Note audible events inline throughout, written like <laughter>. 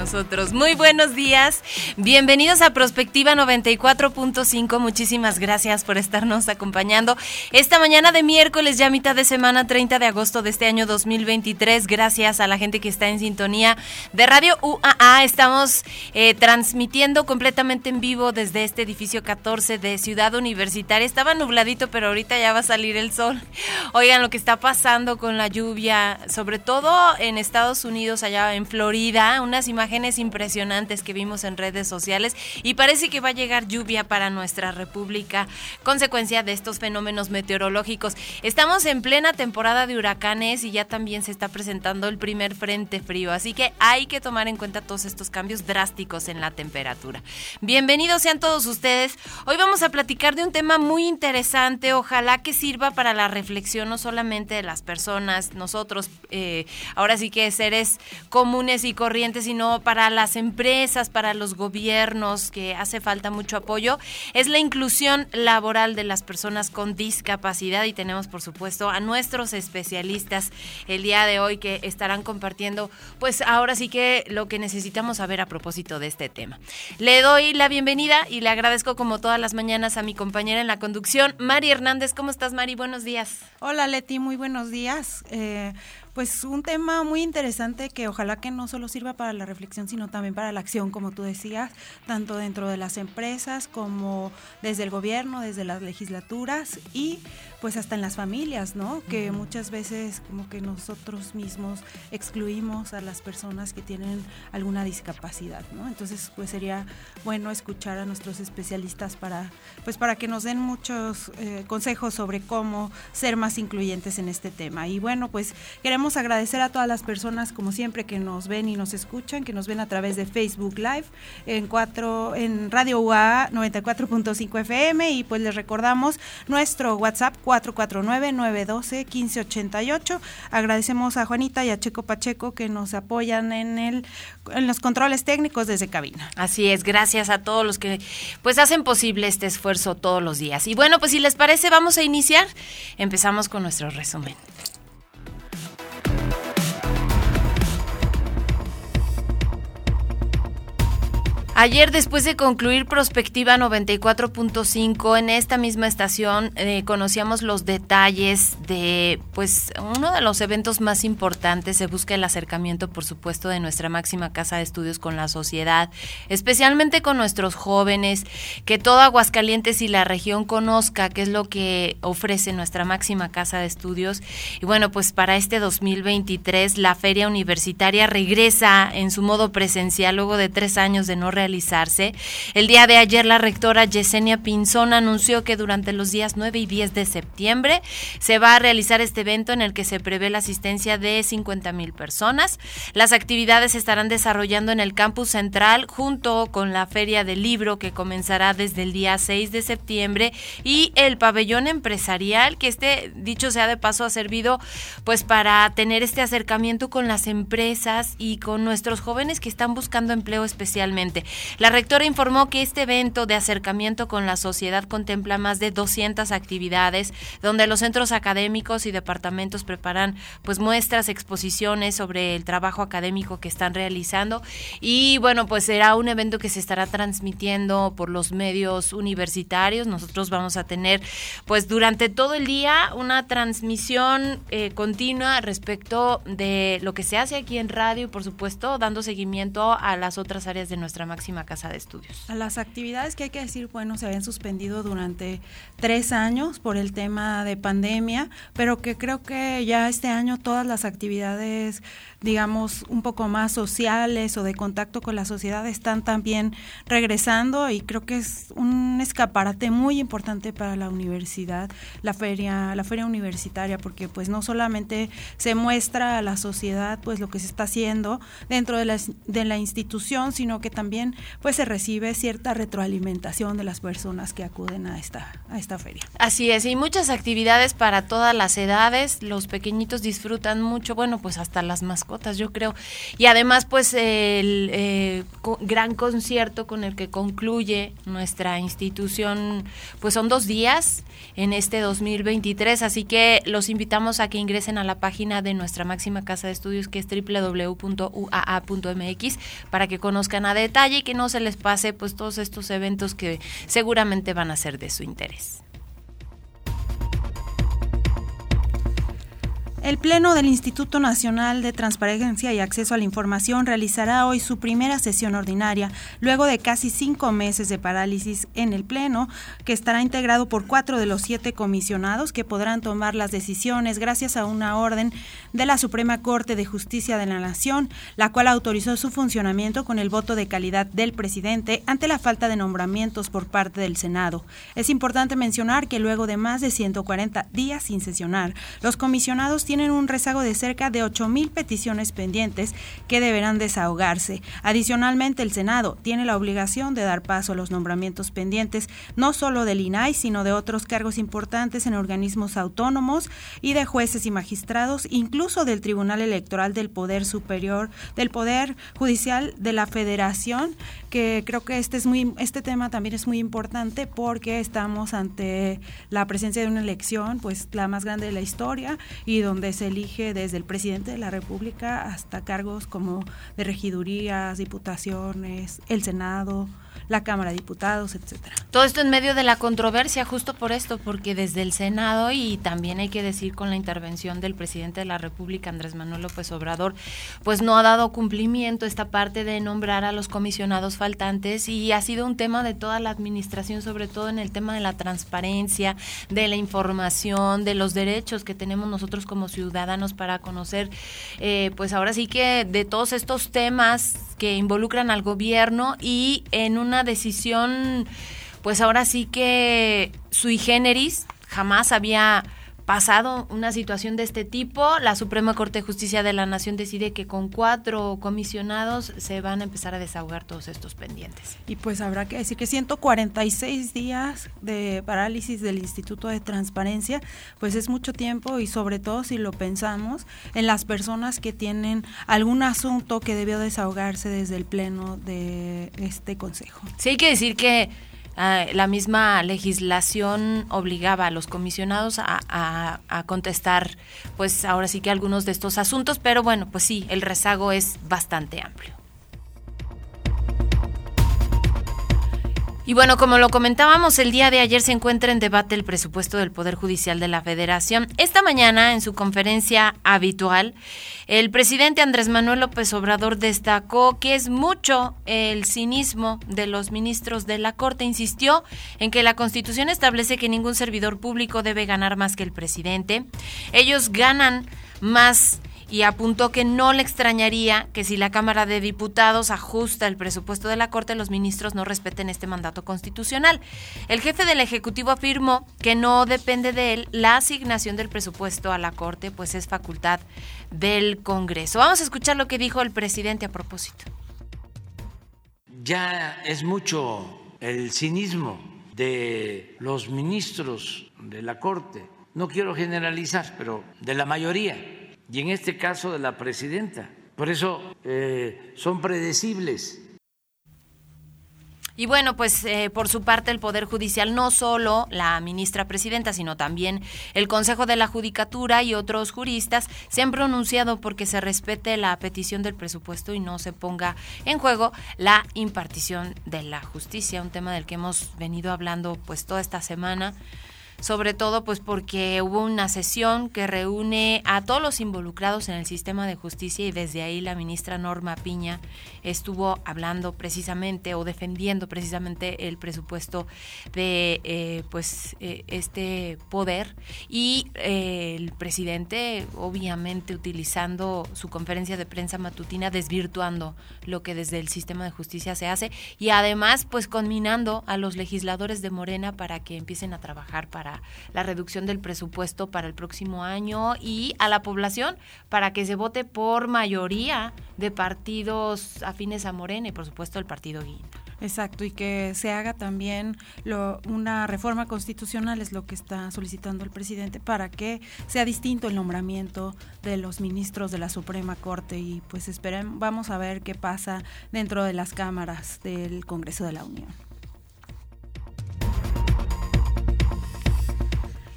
Nosotros. Muy buenos días, bienvenidos a Prospectiva 94.5. Muchísimas gracias por estarnos acompañando esta mañana de miércoles, ya mitad de semana, 30 de agosto de este año 2023. Gracias a la gente que está en sintonía de Radio UAA. Estamos eh, transmitiendo completamente en vivo desde este edificio 14 de Ciudad Universitaria. Estaba nubladito, pero ahorita ya va a salir el sol. <laughs> Oigan lo que está pasando con la lluvia, sobre todo en Estados Unidos, allá en Florida unas imágenes impresionantes que vimos en redes sociales y parece que va a llegar lluvia para nuestra república, consecuencia de estos fenómenos meteorológicos. Estamos en plena temporada de huracanes y ya también se está presentando el primer frente frío, así que hay que tomar en cuenta todos estos cambios drásticos en la temperatura. Bienvenidos sean todos ustedes. Hoy vamos a platicar de un tema muy interesante, ojalá que sirva para la reflexión no solamente de las personas, nosotros, eh, ahora sí que seres comunes y corrientes, sino para las empresas, para los gobiernos, que hace falta mucho apoyo, es la inclusión laboral de las personas con discapacidad y tenemos por supuesto a nuestros especialistas el día de hoy que estarán compartiendo pues ahora sí que lo que necesitamos saber a propósito de este tema. Le doy la bienvenida y le agradezco como todas las mañanas a mi compañera en la conducción, Mari Hernández. ¿Cómo estás Mari? Buenos días. Hola Leti, muy buenos días. Eh, pues un tema muy interesante que ojalá que no solo sirva para la reflexión, sino también para la acción, como tú decías, tanto dentro de las empresas como desde el gobierno, desde las legislaturas y pues hasta en las familias, ¿no? Que muchas veces como que nosotros mismos excluimos a las personas que tienen alguna discapacidad, ¿no? Entonces, pues sería bueno escuchar a nuestros especialistas para pues para que nos den muchos eh, consejos sobre cómo ser más incluyentes en este tema. Y bueno, pues queremos agradecer a todas las personas como siempre que nos ven y nos escuchan, que nos ven a través de Facebook Live en cuatro en Radio UA 94.5 FM y pues les recordamos nuestro WhatsApp 449-912-1588. Agradecemos a Juanita y a Checo Pacheco que nos apoyan en, el, en los controles técnicos desde cabina. Así es, gracias a todos los que pues hacen posible este esfuerzo todos los días. Y bueno, pues si les parece, vamos a iniciar. Empezamos con nuestro resumen. Bye. Ayer, después de concluir Prospectiva 94.5, en esta misma estación eh, conocíamos los detalles de, pues, uno de los eventos más importantes. Se busca el acercamiento, por supuesto, de nuestra máxima casa de estudios con la sociedad, especialmente con nuestros jóvenes, que todo Aguascalientes y la región conozca qué es lo que ofrece nuestra máxima casa de estudios. Y bueno, pues para este 2023, la feria universitaria regresa en su modo presencial luego de tres años de no realizar el día de ayer la rectora Yesenia Pinzón anunció que durante los días 9 y 10 de septiembre se va a realizar este evento en el que se prevé la asistencia de 50 mil personas. Las actividades se estarán desarrollando en el campus central junto con la Feria del Libro que comenzará desde el día 6 de septiembre y el pabellón empresarial que este dicho sea de paso ha servido pues para tener este acercamiento con las empresas y con nuestros jóvenes que están buscando empleo especialmente. La rectora informó que este evento de acercamiento con la sociedad contempla más de 200 actividades donde los centros académicos y departamentos preparan pues muestras, exposiciones sobre el trabajo académico que están realizando y bueno, pues será un evento que se estará transmitiendo por los medios universitarios. Nosotros vamos a tener pues durante todo el día una transmisión eh, continua respecto de lo que se hace aquí en radio y por supuesto dando seguimiento a las otras áreas de nuestra casa de estudios. Las actividades que hay que decir, bueno, se habían suspendido durante tres años por el tema de pandemia, pero que creo que ya este año todas las actividades digamos, un poco más sociales o de contacto con la sociedad están también regresando y creo que es un escaparate muy importante para la universidad, la feria, la feria universitaria, porque pues no solamente se muestra a la sociedad pues lo que se está haciendo dentro de la, de la institución, sino que también pues se recibe cierta retroalimentación de las personas que acuden a esta, a esta feria. Así es, y muchas actividades para todas las edades, los pequeñitos disfrutan mucho, bueno, pues hasta las mascotas yo creo. Y además, pues, el eh, gran concierto con el que concluye nuestra institución, pues son dos días en este 2023, así que los invitamos a que ingresen a la página de nuestra máxima casa de estudios, que es www.uaa.mx, para que conozcan a detalle y que no se les pase, pues, todos estos eventos que seguramente van a ser de su interés. El Pleno del Instituto Nacional de Transparencia y Acceso a la Información realizará hoy su primera sesión ordinaria, luego de casi cinco meses de parálisis en el Pleno, que estará integrado por cuatro de los siete comisionados que podrán tomar las decisiones gracias a una orden de la Suprema Corte de Justicia de la Nación, la cual autorizó su funcionamiento con el voto de calidad del presidente ante la falta de nombramientos por parte del Senado. Es importante mencionar que luego de más de 140 días sin sesionar, los comisionados tienen un rezago de cerca de 8.000 peticiones pendientes que deberán desahogarse. Adicionalmente, el Senado tiene la obligación de dar paso a los nombramientos pendientes, no solo del INAI, sino de otros cargos importantes en organismos autónomos y de jueces y magistrados, incluso del Tribunal Electoral del Poder Superior, del Poder Judicial de la Federación, que creo que este es muy este tema también es muy importante porque estamos ante la presencia de una elección, pues la más grande de la historia y donde donde se elige desde el presidente de la República hasta cargos como de regidurías, diputaciones, el Senado, la Cámara de Diputados, etcétera. Todo esto en medio de la controversia, justo por esto, porque desde el Senado y también hay que decir con la intervención del presidente de la República, Andrés Manuel López Obrador, pues no ha dado cumplimiento esta parte de nombrar a los comisionados faltantes y ha sido un tema de toda la administración, sobre todo en el tema de la transparencia, de la información, de los derechos que tenemos nosotros como ciudadanos para conocer, eh, pues ahora sí que de todos estos temas que involucran al gobierno y en una decisión, pues ahora sí que sui generis, jamás había pasado una situación de este tipo, la Suprema Corte de Justicia de la Nación decide que con cuatro comisionados se van a empezar a desahogar todos estos pendientes. Y pues habrá que decir que 146 días de parálisis del Instituto de Transparencia, pues es mucho tiempo y sobre todo si lo pensamos en las personas que tienen algún asunto que debió desahogarse desde el pleno de este consejo. Sí hay que decir que Ah, la misma legislación obligaba a los comisionados a, a, contestar, pues ahora sí que algunos de estos asuntos, pero bueno, pues sí, el rezago es bastante amplio. Y bueno, como lo comentábamos, el día de ayer se encuentra en debate el presupuesto del Poder Judicial de la Federación. Esta mañana, en su conferencia habitual, el presidente Andrés Manuel López Obrador destacó que es mucho el cinismo de los ministros de la Corte. Insistió en que la Constitución establece que ningún servidor público debe ganar más que el presidente. Ellos ganan más y apuntó que no le extrañaría que si la Cámara de Diputados ajusta el presupuesto de la Corte, los ministros no respeten este mandato constitucional. El jefe del Ejecutivo afirmó que no depende de él la asignación del presupuesto a la Corte, pues es facultad del Congreso. Vamos a escuchar lo que dijo el presidente a propósito. Ya es mucho el cinismo de los ministros de la Corte. No quiero generalizar, pero de la mayoría y en este caso de la presidenta. Por eso eh, son predecibles. Y bueno, pues eh, por su parte el Poder Judicial, no solo la ministra presidenta, sino también el Consejo de la Judicatura y otros juristas se han pronunciado porque se respete la petición del presupuesto y no se ponga en juego la impartición de la justicia, un tema del que hemos venido hablando pues toda esta semana sobre todo pues porque hubo una sesión que reúne a todos los involucrados en el sistema de justicia y desde ahí la ministra Norma Piña estuvo hablando precisamente o defendiendo precisamente el presupuesto de eh, pues eh, este poder y eh, el presidente obviamente utilizando su conferencia de prensa matutina desvirtuando lo que desde el sistema de justicia se hace y además pues conminando a los legisladores de Morena para que empiecen a trabajar para la reducción del presupuesto para el próximo año y a la población para que se vote por mayoría de partidos afines a Morena y por supuesto el partido Guinda. Exacto, y que se haga también lo, una reforma constitucional, es lo que está solicitando el presidente, para que sea distinto el nombramiento de los ministros de la Suprema Corte y pues esperen, vamos a ver qué pasa dentro de las cámaras del Congreso de la Unión.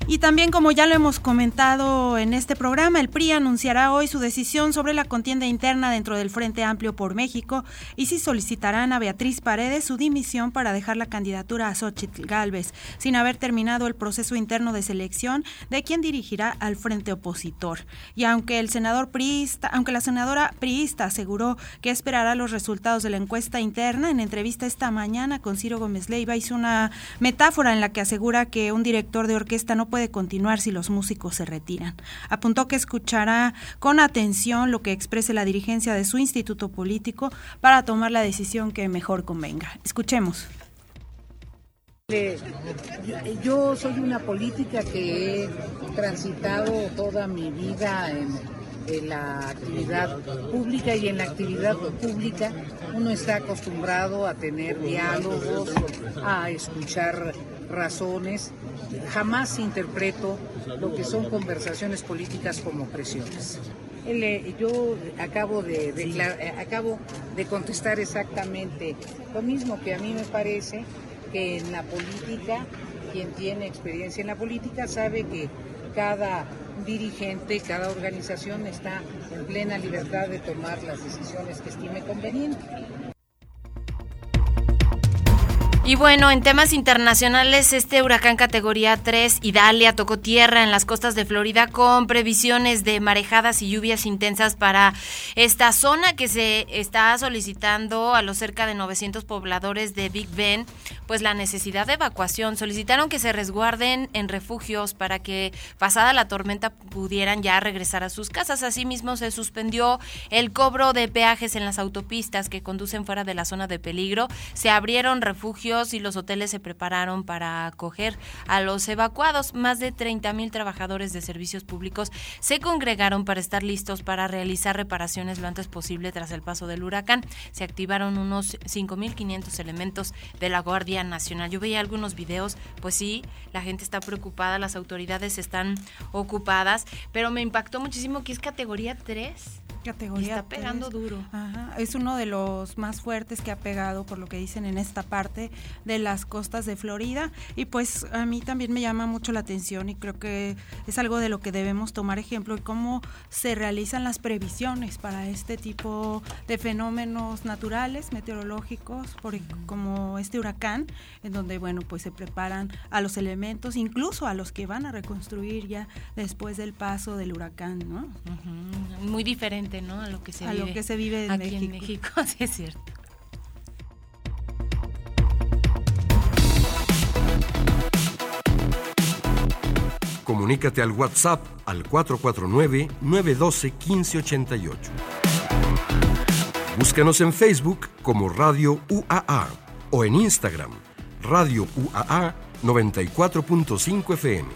Y también, como ya lo hemos comentado en este programa, el PRI anunciará hoy su decisión sobre la contienda interna dentro del Frente Amplio por México y si solicitarán a Beatriz Paredes su dimisión para dejar la candidatura a Xochitl Galvez, sin haber terminado el proceso interno de selección de quien dirigirá al Frente Opositor. Y aunque el senador priista, aunque la senadora priista aseguró que esperará los resultados de la encuesta interna, en entrevista esta mañana con Ciro Gómez Leiva hizo una metáfora en la que asegura que un director de orquesta no puede continuar si los músicos se retiran. Apuntó que escuchará con atención lo que exprese la dirigencia de su instituto político para tomar la decisión que mejor convenga. Escuchemos. Yo soy una política que he transitado toda mi vida en, en, la actividad pública y en la actividad pública uno está acostumbrado a tener diálogos, a escuchar razones jamás interpreto lo que son conversaciones políticas como presiones. Yo acabo de, eh, acabo de contestar exactamente lo mismo que a mí me parece que en la política, quien tiene experiencia en la política sabe que cada dirigente, cada organización está en plena libertad de tomar las decisiones que estime conveniente. Y bueno, en temas internacionales, este huracán categoría 3, Idalia, tocó tierra en las costas de Florida con previsiones de marejadas y lluvias intensas para esta zona que se está solicitando a los cerca de 900 pobladores de Big Ben, pues la necesidad de evacuación. Solicitaron que se resguarden en refugios para que pasada la tormenta pudieran ya regresar a sus casas. Asimismo, se suspendió el cobro de peajes en las autopistas que conducen fuera de la zona de peligro. Se abrieron refugios y los hoteles se prepararon para acoger a los evacuados. Más de 30 mil trabajadores de servicios públicos se congregaron para estar listos para realizar reparaciones lo antes posible tras el paso del huracán. Se activaron unos 5.500 elementos de la Guardia Nacional. Yo veía algunos videos, pues sí, la gente está preocupada, las autoridades están ocupadas, pero me impactó muchísimo que es categoría 3 categoría. está pegando duro. Es uno de los más fuertes que ha pegado, por lo que dicen en esta parte de las costas de Florida. Y pues a mí también me llama mucho la atención y creo que es algo de lo que debemos tomar ejemplo y cómo se realizan las previsiones para este tipo de fenómenos naturales, meteorológicos, por, como este huracán, en donde, bueno, pues se preparan a los elementos, incluso a los que van a reconstruir ya después del paso del huracán, ¿no? Muy diferente a lo que se vive, lo que se vive en aquí México. en México, <laughs> sí es cierto. Comunícate al WhatsApp al 449-912-1588. Búscanos en Facebook como Radio UAA o en Instagram, Radio UAA 94.5 FM.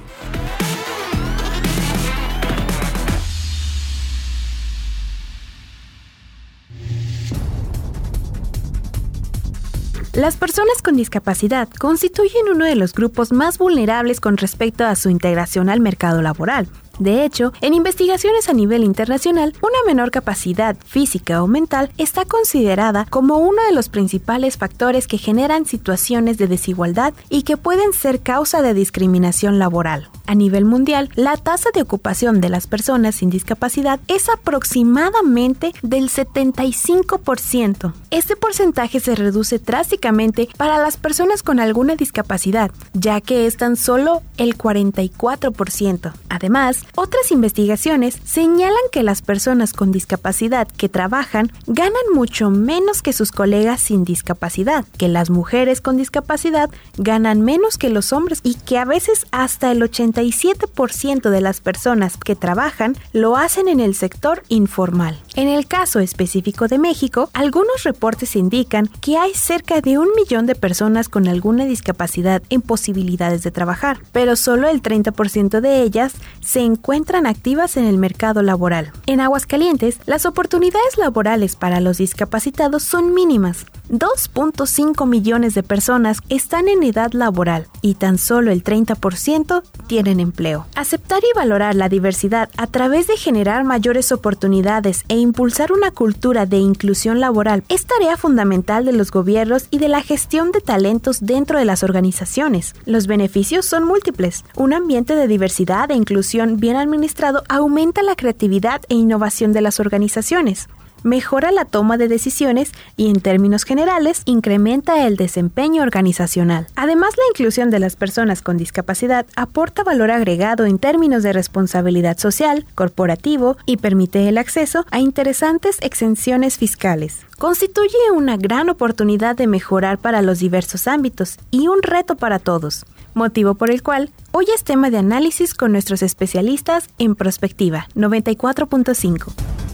Las personas con discapacidad constituyen uno de los grupos más vulnerables con respecto a su integración al mercado laboral. De hecho, en investigaciones a nivel internacional, una menor capacidad física o mental está considerada como uno de los principales factores que generan situaciones de desigualdad y que pueden ser causa de discriminación laboral. A nivel mundial, la tasa de ocupación de las personas sin discapacidad es aproximadamente del 75%. Este porcentaje se reduce drásticamente para las personas con alguna discapacidad, ya que es tan solo el 44%. Además, otras investigaciones señalan que las personas con discapacidad que trabajan ganan mucho menos que sus colegas sin discapacidad, que las mujeres con discapacidad ganan menos que los hombres y que a veces hasta el 87% de las personas que trabajan lo hacen en el sector informal. En el caso específico de México, algunos reportes indican que hay cerca de un millón de personas con alguna discapacidad en posibilidades de trabajar, pero solo el 30% de ellas se encuentran activas en el mercado laboral. En Aguascalientes, las oportunidades laborales para los discapacitados son mínimas. 2.5 millones de personas están en edad laboral y tan solo el 30% tienen empleo. Aceptar y valorar la diversidad a través de generar mayores oportunidades e impulsar una cultura de inclusión laboral es tarea fundamental de los gobiernos y de la gestión de talentos dentro de las organizaciones. Los beneficios son múltiples. Un ambiente de diversidad e inclusión bien administrado aumenta la creatividad e innovación de las organizaciones mejora la toma de decisiones y en términos generales incrementa el desempeño organizacional. Además, la inclusión de las personas con discapacidad aporta valor agregado en términos de responsabilidad social, corporativo y permite el acceso a interesantes exenciones fiscales. Constituye una gran oportunidad de mejorar para los diversos ámbitos y un reto para todos motivo por el cual hoy es tema de análisis con nuestros especialistas en Prospectiva 94.5.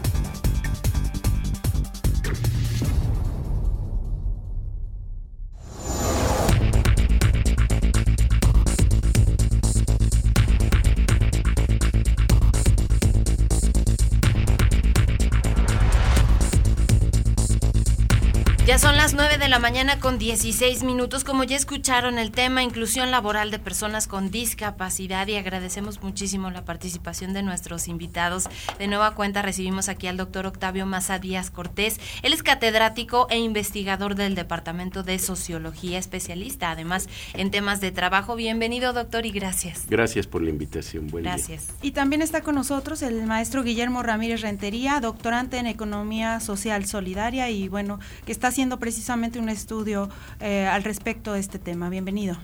Ya son las 9 de la mañana con 16 minutos. Como ya escucharon el tema inclusión laboral de personas con discapacidad y agradecemos muchísimo la participación de nuestros invitados. De nueva cuenta recibimos aquí al doctor Octavio Maza Díaz Cortés. Él es catedrático e investigador del Departamento de Sociología, especialista además en temas de trabajo. Bienvenido doctor y gracias. Gracias por la invitación. Buen gracias. Y también está con nosotros el maestro Guillermo Ramírez Rentería, doctorante en Economía Social Solidaria y bueno, que está haciendo precisamente un estudio eh, al respecto de este tema. Bienvenido.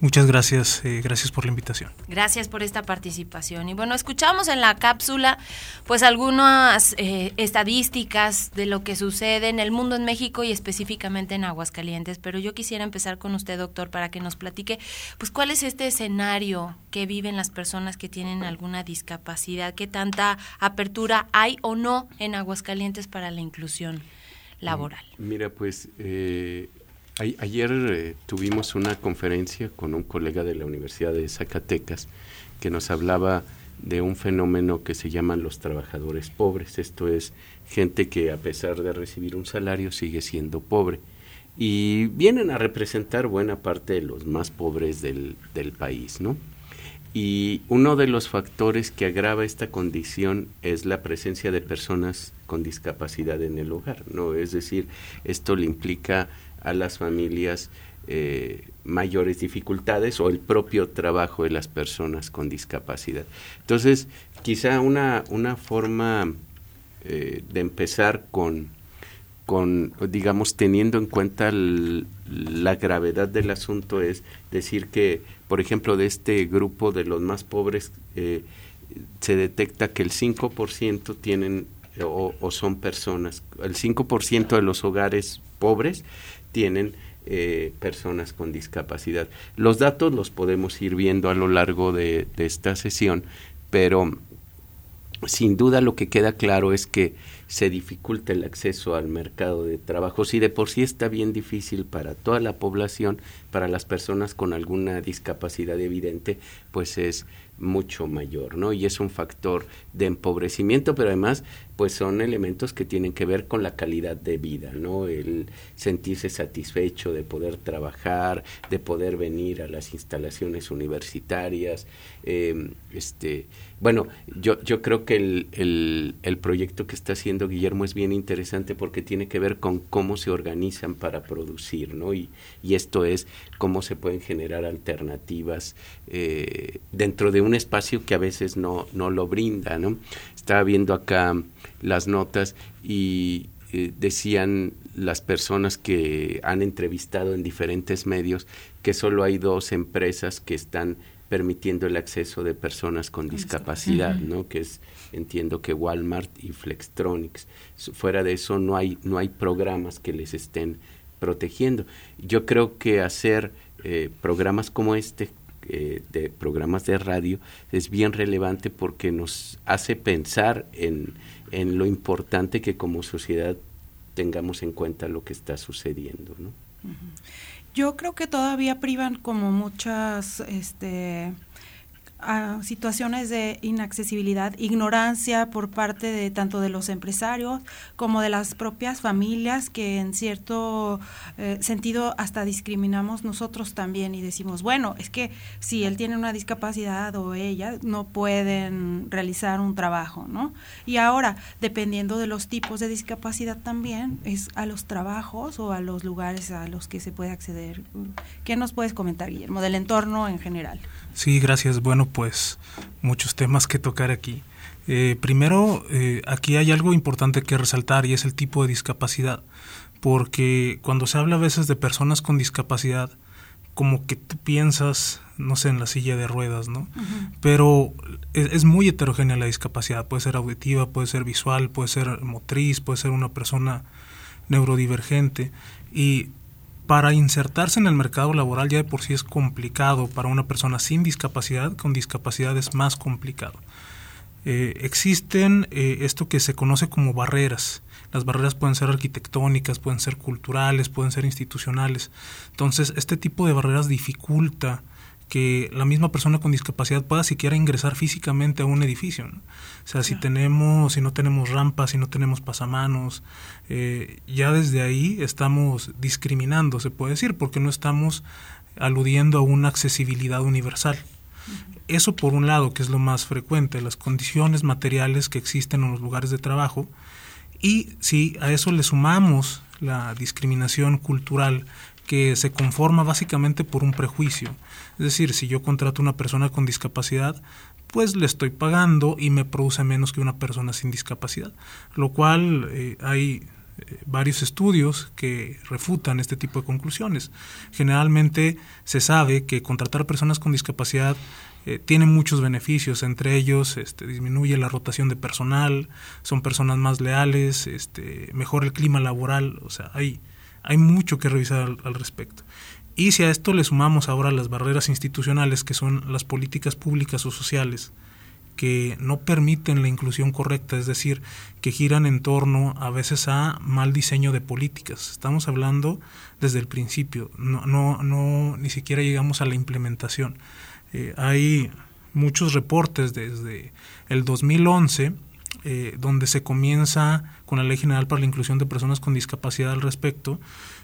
Muchas gracias, eh, gracias por la invitación. Gracias por esta participación. Y bueno, escuchamos en la cápsula pues algunas eh, estadísticas de lo que sucede en el mundo en México y específicamente en Aguascalientes, pero yo quisiera empezar con usted, doctor, para que nos platique pues cuál es este escenario que viven las personas que tienen alguna discapacidad, qué tanta apertura hay o no en Aguascalientes para la inclusión laboral. Mira, pues eh, ayer eh, tuvimos una conferencia con un colega de la Universidad de Zacatecas que nos hablaba de un fenómeno que se llaman los trabajadores pobres. Esto es gente que a pesar de recibir un salario sigue siendo pobre. Y vienen a representar buena parte de los más pobres del, del país, ¿no? Y uno de los factores que agrava esta condición es la presencia de personas con discapacidad en el hogar, ¿no? Es decir, esto le implica a las familias eh, mayores dificultades o el propio trabajo de las personas con discapacidad. Entonces, quizá una, una forma eh, de empezar con, con, digamos, teniendo en cuenta la gravedad del asunto es decir que por ejemplo, de este grupo de los más pobres, eh, se detecta que el 5% tienen o, son personas, el 5% de los hogares pobres tienen eh, personas con discapacidad. Los datos los podemos ir viendo a lo largo de esta sesión, pero sin duda lo que queda claro es que se dificulta el acceso al mercado de trabajo. Si de por sí está bien difícil para toda la población, para las personas con alguna discapacidad evidente, pues es mucho mayor, ¿no? Y es un factor de empobrecimiento, pero además pues son elementos que tienen que ver con la calidad de vida, ¿no? El sentirse satisfecho de poder trabajar, de poder venir a las instalaciones universitarias, eh, este, bueno, yo, yo creo que el, el, proyecto que está haciendo Guillermo es bien interesante porque tiene que ver con cómo se organizan para producir, ¿no? Y, y esto es cómo se pueden generar alternativas eh, dentro de un espacio que a veces no, no lo brinda, ¿no? Estaba viendo acá las notas y eh, decían las personas que han entrevistado en diferentes medios que solo hay dos empresas que están permitiendo el acceso de personas con discapacidad, ¿no? Que es entiendo que Walmart y Flextronics. Fuera de eso no hay no hay programas que les estén protegiendo. Yo creo que hacer eh, programas como este eh, de programas de radio es bien relevante porque nos hace pensar en, en lo importante que como sociedad tengamos en cuenta lo que está sucediendo. ¿no? Yo creo que todavía privan como muchas este, a situaciones de inaccesibilidad, ignorancia por parte de tanto de los empresarios como de las propias familias que en cierto eh, sentido hasta discriminamos nosotros también y decimos, bueno, es que si él tiene una discapacidad o ella no pueden realizar un trabajo, ¿no? Y ahora, dependiendo de los tipos de discapacidad también, es a los trabajos o a los lugares a los que se puede acceder. ¿Qué nos puedes comentar, Guillermo, del entorno en general? Sí, gracias. Bueno, pues muchos temas que tocar aquí. Eh, primero, eh, aquí hay algo importante que resaltar y es el tipo de discapacidad, porque cuando se habla a veces de personas con discapacidad, como que tú piensas, no sé, en la silla de ruedas, ¿no? Pero es, es, muy heterogénea la discapacidad, puede ser auditiva, puede ser visual, puede ser motriz, puede ser una persona neurodivergente y para insertarse en el mercado laboral ya de por sí es complicado para una persona sin discapacidad, con discapacidad es más complicado. Eh, existen eh, esto que se conoce como barreras. Las barreras pueden ser arquitectónicas, pueden ser culturales, pueden ser institucionales. Entonces, este tipo de barreras dificulta que la misma persona con discapacidad pueda siquiera ingresar físicamente a un edificio. O sea, si tenemos, si no tenemos rampas, si no tenemos pasamanos, eh, ya desde ahí estamos discriminando, se puede decir, porque no estamos aludiendo a una accesibilidad universal. Eso por un lado, que es lo más frecuente, las condiciones materiales que existen en los lugares de trabajo, y si a eso le sumamos la discriminación cultural que se conforma básicamente por un prejuicio. Es decir, si yo contrato a una persona con discapacidad, pues le estoy pagando y me produce menos que una persona sin discapacidad, lo cual eh, hay eh, varios estudios que refutan este tipo de conclusiones. Generalmente se sabe que contratar personas con discapacidad eh, tiene muchos beneficios, entre ellos este, disminuye la rotación de personal, son personas más leales, este, mejora el clima laboral, o sea, hay hay mucho que revisar al, respecto. Y si a esto le sumamos ahora las barreras institucionales, que son las políticas públicas o sociales, que no permiten la inclusión correcta, es decir, que giran en torno a veces a mal diseño de políticas. Estamos hablando desde el principio, no, no, no ni siquiera llegamos a la implementación. Eh, hay muchos reportes desde el 2011 eh, donde se comienza con la Ley General para la Inclusión de Personas con Discapacidad al respecto,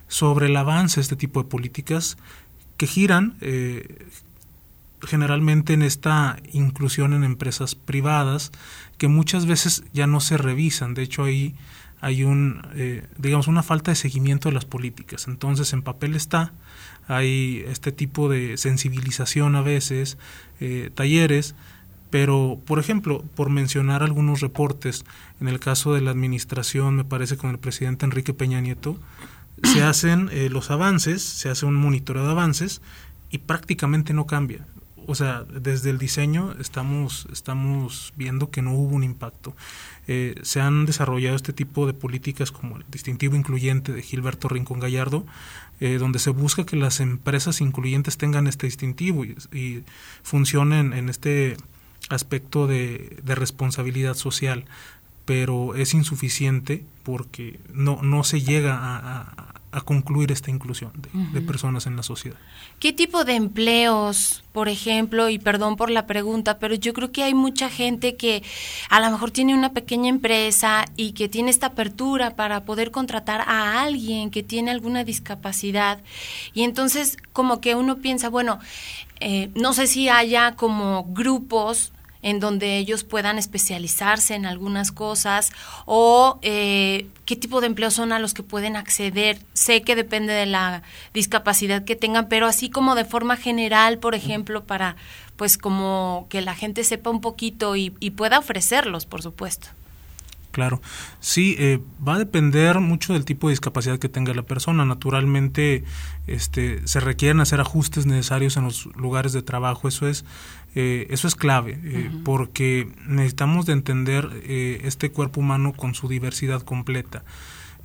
sobre el avance de este tipo de políticas que giran eh, generalmente en esta inclusión en empresas privadas que muchas veces ya no se revisan. De hecho, ahí hay un, eh, digamos, una falta de seguimiento de las políticas. Entonces, en papel está, hay este tipo de sensibilización a veces, talleres, pero, por ejemplo, por mencionar algunos reportes, en el caso de la administración, me parece con el presidente Enrique Peña Nieto, <clears throat> se hacen eh, los avances, se hace un monitoreo de avances y prácticamente no cambia. O sea, desde el diseño estamos, estamos viendo que no hubo un impacto. Eh, se han desarrollado este tipo de políticas como el distintivo incluyente de Gilberto Rincón Gallardo, eh, donde se busca que las empresas incluyentes tengan este distintivo y, y funcionen en este aspecto de, responsabilidad social, pero es insuficiente porque no, no se llega a, a concluir esta inclusión de, personas en la sociedad. ¿Qué tipo de empleos, por ejemplo, y perdón por la pregunta, pero yo creo que hay mucha gente que a lo mejor tiene una pequeña empresa y que tiene esta apertura para poder contratar a alguien que tiene alguna discapacidad y entonces como que uno piensa, bueno, eh, no sé si haya como grupos en donde ellos puedan especializarse en algunas cosas o eh, qué tipo de empleos son a los que pueden acceder. Sé que depende de la discapacidad que tengan, pero así como de forma general, por ejemplo, para pues como que la gente sepa un poquito y, y pueda ofrecerlos, por supuesto. Claro, sí, eh, va a depender mucho del tipo de discapacidad que tenga la persona. Naturalmente, este, se requieren hacer ajustes necesarios en los lugares de trabajo. Eso es, eh, eso es clave, eh, porque necesitamos de entender este cuerpo humano con su diversidad completa.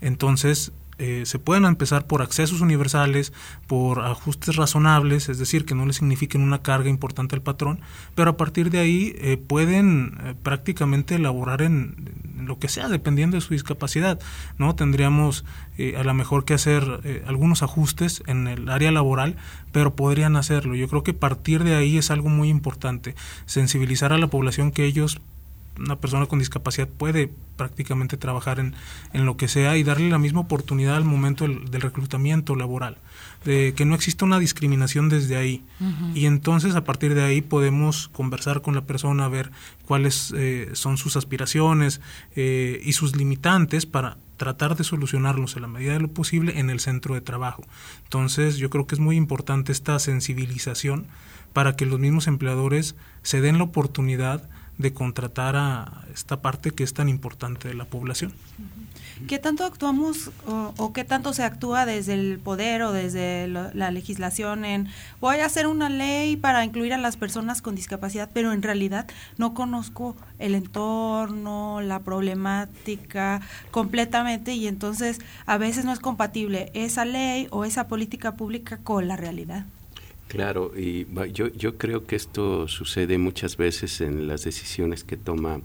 Entonces, eh, se pueden empezar por accesos universales, por ajustes razonables, es decir, que no le signifiquen una carga importante al patrón, pero a partir de ahí eh, pueden eh, prácticamente elaborar en, lo que sea, dependiendo de su discapacidad. no Tendríamos a lo mejor que hacer algunos ajustes en el área laboral, pero podrían hacerlo. Yo creo que partir de ahí es algo muy importante, sensibilizar a la población que ellos una persona con discapacidad puede prácticamente trabajar en, en, lo que sea y darle la misma oportunidad al momento del, reclutamiento laboral, de que no exista una discriminación desde ahí. Y entonces a partir de ahí podemos conversar con la persona, ver cuáles eh, son sus aspiraciones eh, y sus limitantes para tratar de solucionarlos en la medida de lo posible en el centro de trabajo. Entonces yo creo que es muy importante esta sensibilización para que los mismos empleadores se den la oportunidad de contratar a esta parte que es tan importante de la población. ¿Qué tanto actuamos o, qué tanto se actúa desde el poder o desde la legislación en voy a hacer una ley para incluir a las personas con discapacidad, pero en realidad no conozco el entorno, la problemática completamente y entonces a veces no es compatible esa ley o esa política pública con la realidad? Claro, y yo, yo creo que esto sucede muchas veces en las decisiones que toma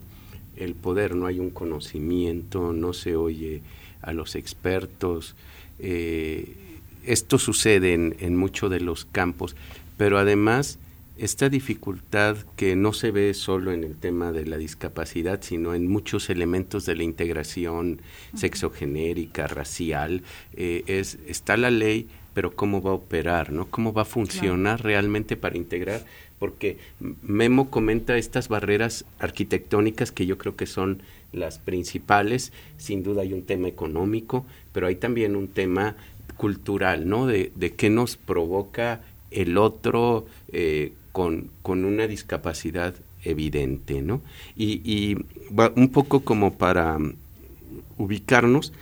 el poder. No hay un conocimiento, no se oye a los expertos. Eh, esto sucede en, en muchos de los campos, pero además esta dificultad que no se ve solo en el tema de la discapacidad, sino en muchos elementos de la integración sexogenérica, racial, eh, es está la ley, pero cómo va a operar, ¿no? Cómo va a funcionar realmente para integrar, porque Memo comenta estas barreras arquitectónicas que yo creo que son las principales, sin duda hay un tema económico, pero hay también un tema cultural, ¿no? De, de qué nos provoca el otro eh, con, con, una discapacidad evidente, ¿no? Y, y un poco como para ubicarnos,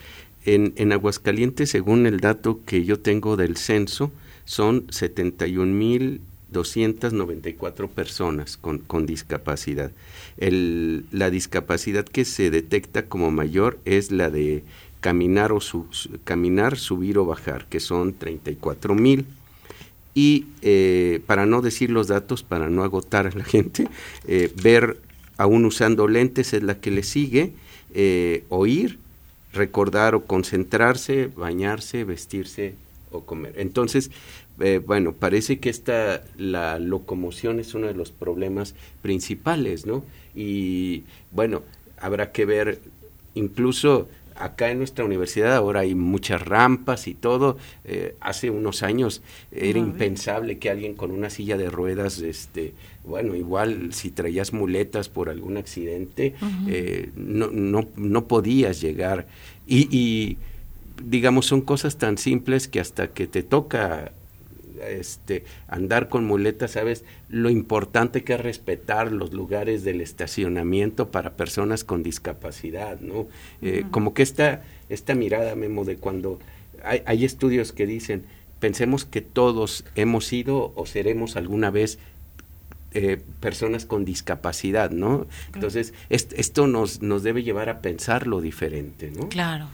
en, en Aguascalientes, según el dato que yo tengo del censo, son 71.294 personas con, discapacidad. El, la discapacidad que se detecta como mayor es la de caminar, o subir o bajar, que son 34.000. Y eh, para no decir los datos, para no agotar a la <laughs> gente, eh, ver aún usando lentes es la que le sigue, eh, oír recordar o concentrarse, bañarse, vestirse o comer. Entonces, eh, bueno, parece que esta, la locomoción es uno de los problemas principales, ¿no? Y bueno, habrá que ver incluso acá en nuestra universidad ahora hay muchas rampas y todo. Eh, hace unos años era impensable que alguien con una silla de ruedas, este, bueno, igual si traías muletas por algún accidente, eh, no, no, no podías llegar. Y, y, digamos, son cosas tan simples que hasta que te toca este, andar con muletas, sabes lo importante que es respetar los lugares del estacionamiento para personas con discapacidad, ¿no? Eh, como que esta, esta mirada, Memo, de cuando hay, hay estudios que dicen, pensemos que todos hemos sido o seremos alguna vez eh, personas con discapacidad, ¿no? Entonces, esto nos, nos debe llevar a pensar lo diferente, ¿no? Claro.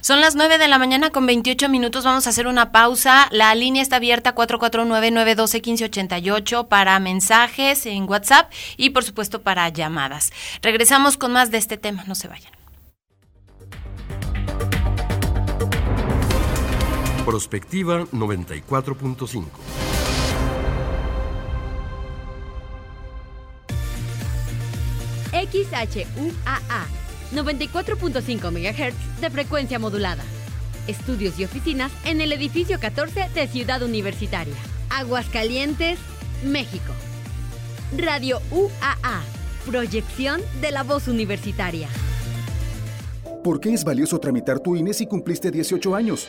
Son las 9 de la mañana con 28 minutos. Vamos a hacer una pausa. La línea está abierta 449-912-1588 para mensajes en WhatsApp y, por supuesto, para llamadas. Regresamos con más de este tema. No se vayan. Prospectiva 94.5. XHUAA 94.5 MHz de frecuencia modulada. Estudios y oficinas en el edificio 14 de Ciudad Universitaria. Aguascalientes, México. Radio UAA. Proyección de la voz universitaria. ¿Por qué es valioso tramitar tu INE si cumpliste 18 años?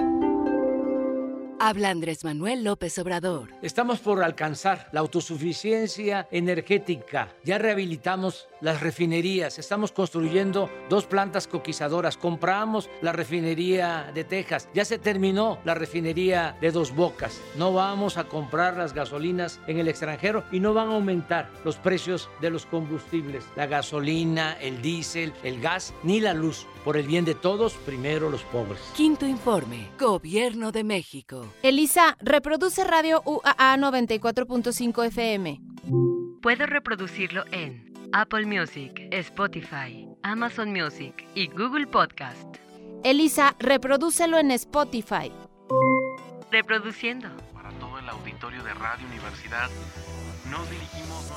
Habla Andrés Manuel López Obrador. Estamos por alcanzar la autosuficiencia energética. Ya rehabilitamos las refinerías. Estamos construyendo dos plantas coquizadoras. Compramos la refinería de Texas. Ya se terminó la refinería de Dos Bocas. No vamos a comprar las gasolinas en el extranjero y no van a aumentar los precios de los combustibles. La gasolina, el diésel, el gas ni la luz. Por el bien de todos, primero los pobres. Quinto informe. Gobierno de México. Elisa, reproduce Radio UAA 94.5 FM. Puedo reproducirlo en Apple Music, Spotify, Amazon Music y Google Podcast. Elisa, reprodúcelo en Spotify. Reproduciendo. Para todo el auditorio de Radio Universidad, nos dirigimos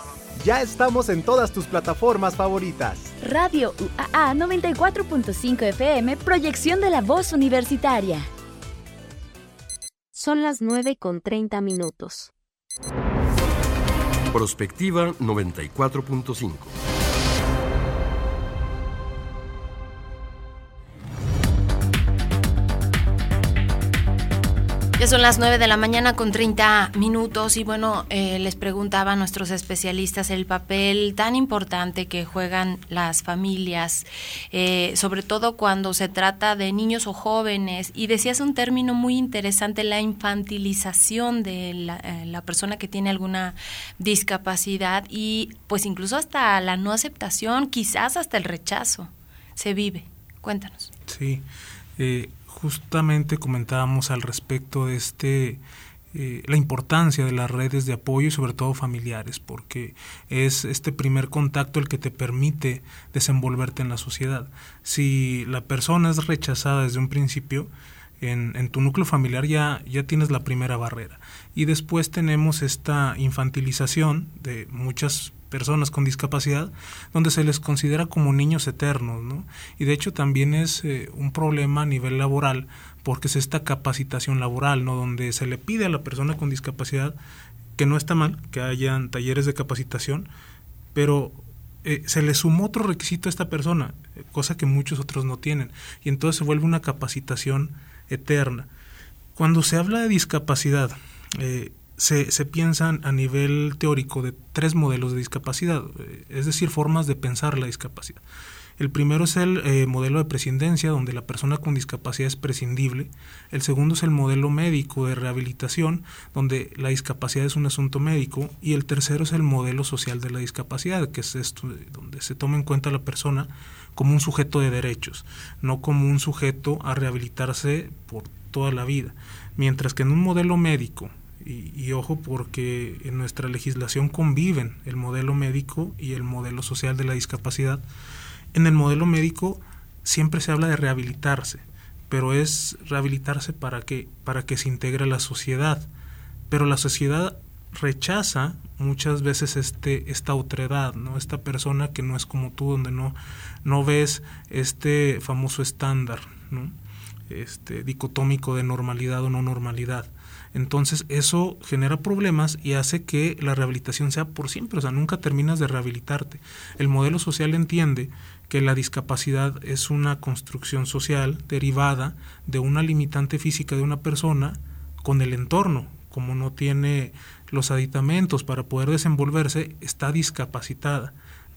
Ya estamos en todas tus plataformas favoritas. Radio UAA 94.5 FM, proyección de la voz universitaria. Son las 9 con 30 minutos. Prospectiva 94.5. Son las 9 de la mañana con 30 minutos y bueno, eh, les preguntaba a nuestros especialistas el papel tan importante que juegan las familias, eh, sobre todo cuando se trata de niños o jóvenes. Y decías un término muy interesante, la infantilización de la, eh, la persona que tiene alguna discapacidad y pues incluso hasta la no aceptación, quizás hasta el rechazo se vive. Cuéntanos. Sí. Eh, justamente comentábamos al respecto de este eh, la importancia de las redes de apoyo y sobre todo familiares, porque es este primer contacto el que te permite desenvolverte en la sociedad. Si la persona es rechazada desde un principio, en, en, tu núcleo familiar ya, ya tienes la primera barrera. Y después tenemos esta infantilización de muchas personas con discapacidad, donde se les considera como niños eternos, ¿no? Y de hecho también es eh, un problema a nivel laboral, porque es esta capacitación laboral, ¿no? Donde se le pide a la persona con discapacidad, que no está mal, que hayan talleres de capacitación, pero eh, se le sumó otro requisito a esta persona, cosa que muchos otros no tienen, y entonces se vuelve una capacitación eterna. Cuando se habla de discapacidad, eh, se, se piensan a nivel teórico de tres modelos de discapacidad, eh, es decir, formas de pensar la discapacidad. El primero es el eh, modelo de prescindencia, donde la persona con discapacidad es prescindible. El segundo es el modelo médico de rehabilitación, donde la discapacidad es un asunto médico. Y el tercero es el modelo social de la discapacidad, que es esto, donde se toma en cuenta a la persona como un sujeto de derechos, no como un sujeto a rehabilitarse por toda la vida. Mientras que en un modelo médico, y, ojo porque en nuestra legislación conviven el modelo médico y el modelo social de la discapacidad. En el modelo médico siempre se habla de rehabilitarse, pero es rehabilitarse para que, para que se integre la sociedad. Pero la sociedad rechaza muchas veces este esta otredad, ¿no? Esta persona que no es como tú, donde no, no ves este famoso estándar, ¿no? Este dicotómico de normalidad o no normalidad. Entonces eso genera problemas y hace que la rehabilitación sea por siempre, o sea, nunca terminas de rehabilitarte. El modelo social entiende que la discapacidad es una construcción social derivada de una limitante física de una persona con el entorno, como no tiene los aditamentos para poder desenvolverse, está discapacitada,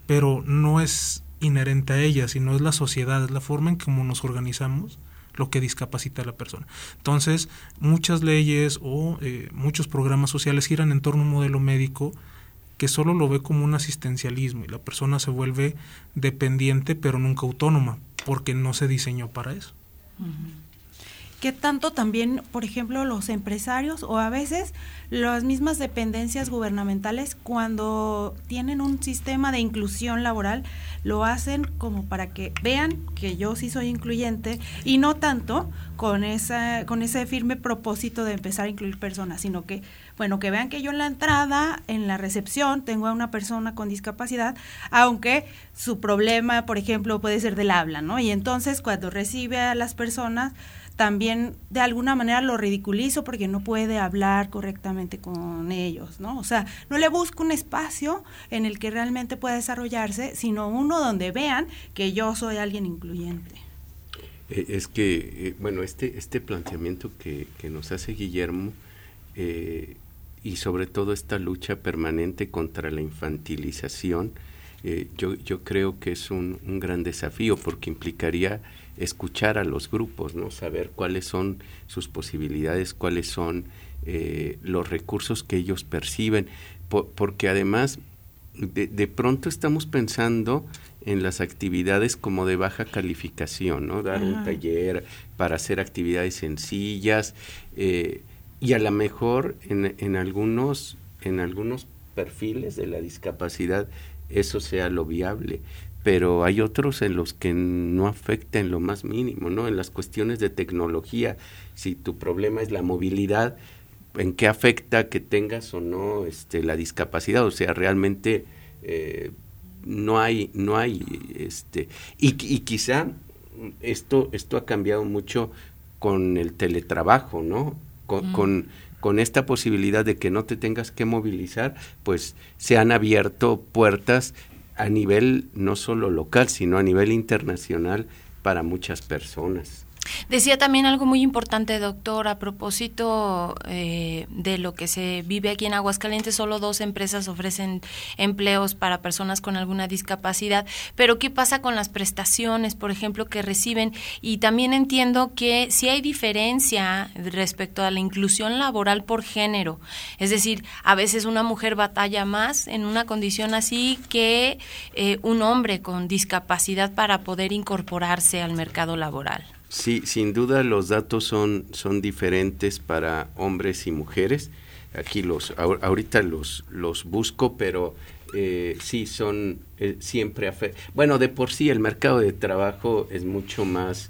pero no es inherente a ella, sino es la sociedad, es la forma en cómo nos organizamos lo que discapacita a la persona. Entonces, muchas leyes o eh, muchos programas sociales giran en torno a un modelo médico que solo lo ve como un asistencialismo y la persona se vuelve dependiente pero nunca autónoma porque no se diseñó para eso. ¿Qué tanto también, por ejemplo, los empresarios o a veces las mismas dependencias gubernamentales cuando tienen un sistema de inclusión laboral lo hacen como para que vean que yo sí soy incluyente y no tanto con esa con ese firme propósito de empezar a incluir personas, sino que bueno, que vean que yo en la entrada, en la recepción, tengo a una persona con discapacidad, aunque su problema, por ejemplo, puede ser del habla, ¿no? Y entonces cuando recibe a las personas también de alguna manera lo ridiculizo porque no puede hablar correctamente con ellos, ¿no? O sea, no le busco un espacio en el que realmente pueda desarrollarse, sino uno donde vean que yo soy alguien incluyente. Eh, es que, eh, bueno, este, este planteamiento que, que nos hace Guillermo eh, y sobre todo esta lucha permanente contra la infantilización, yo, yo creo que es un, un gran desafío porque implicaría escuchar a los grupos, ¿no? Saber cuáles son sus posibilidades, cuáles son eh, los recursos que ellos perciben, porque además de, pronto estamos pensando en las actividades como de baja calificación, ¿no? Dar un taller para hacer actividades sencillas eh, y a lo mejor en, en, algunos, en algunos perfiles de la discapacidad eso sea lo viable pero hay otros en los que no afecta en lo más mínimo, ¿no? En las cuestiones de tecnología, si tu problema es la movilidad, ¿en qué afecta que tengas o no este, la discapacidad? O sea, realmente eh, no hay, no hay, este, y, quizá esto, esto ha cambiado mucho con el teletrabajo, ¿no? con, con esta posibilidad de que no te tengas que movilizar, pues se han abierto puertas a nivel no solo local, sino a nivel internacional para muchas personas. Decía también algo muy importante, doctor, a propósito eh, de lo que se vive aquí en Aguascalientes, solo dos empresas ofrecen empleos para personas con alguna discapacidad, pero ¿qué pasa con las prestaciones, por ejemplo, que reciben? Y también entiendo que si hay diferencia respecto a la inclusión laboral por género, es decir, a veces una mujer batalla más en una condición así que eh, un hombre con discapacidad para poder incorporarse al mercado laboral. Sí, sin duda los datos son, son diferentes para hombres y mujeres. Aquí los, ahorita los, los busco, pero eh, sí son eh, siempre bueno de por sí el mercado de trabajo es mucho más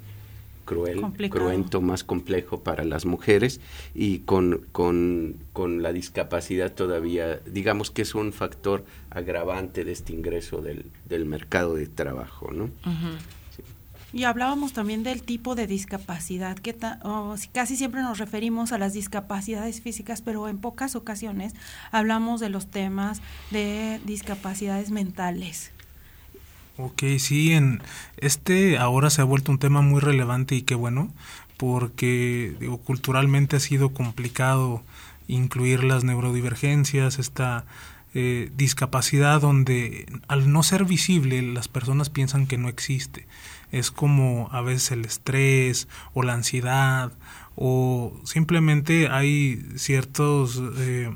cruel, cruento, más complejo para las mujeres y con, con, con, la discapacidad todavía, digamos que es un factor agravante de este ingreso del, del mercado de trabajo, ¿no? Y hablábamos también del tipo de discapacidad, que casi siempre nos referimos a las discapacidades físicas, pero en pocas ocasiones hablamos de los temas de discapacidades mentales. Ok, sí, en este ahora se ha vuelto un tema muy relevante y qué bueno, porque digo, culturalmente ha sido complicado incluir las neurodivergencias, esta eh, discapacidad donde al no ser visible las personas piensan que no existe es como a veces el estrés o la ansiedad o simplemente hay ciertas eh,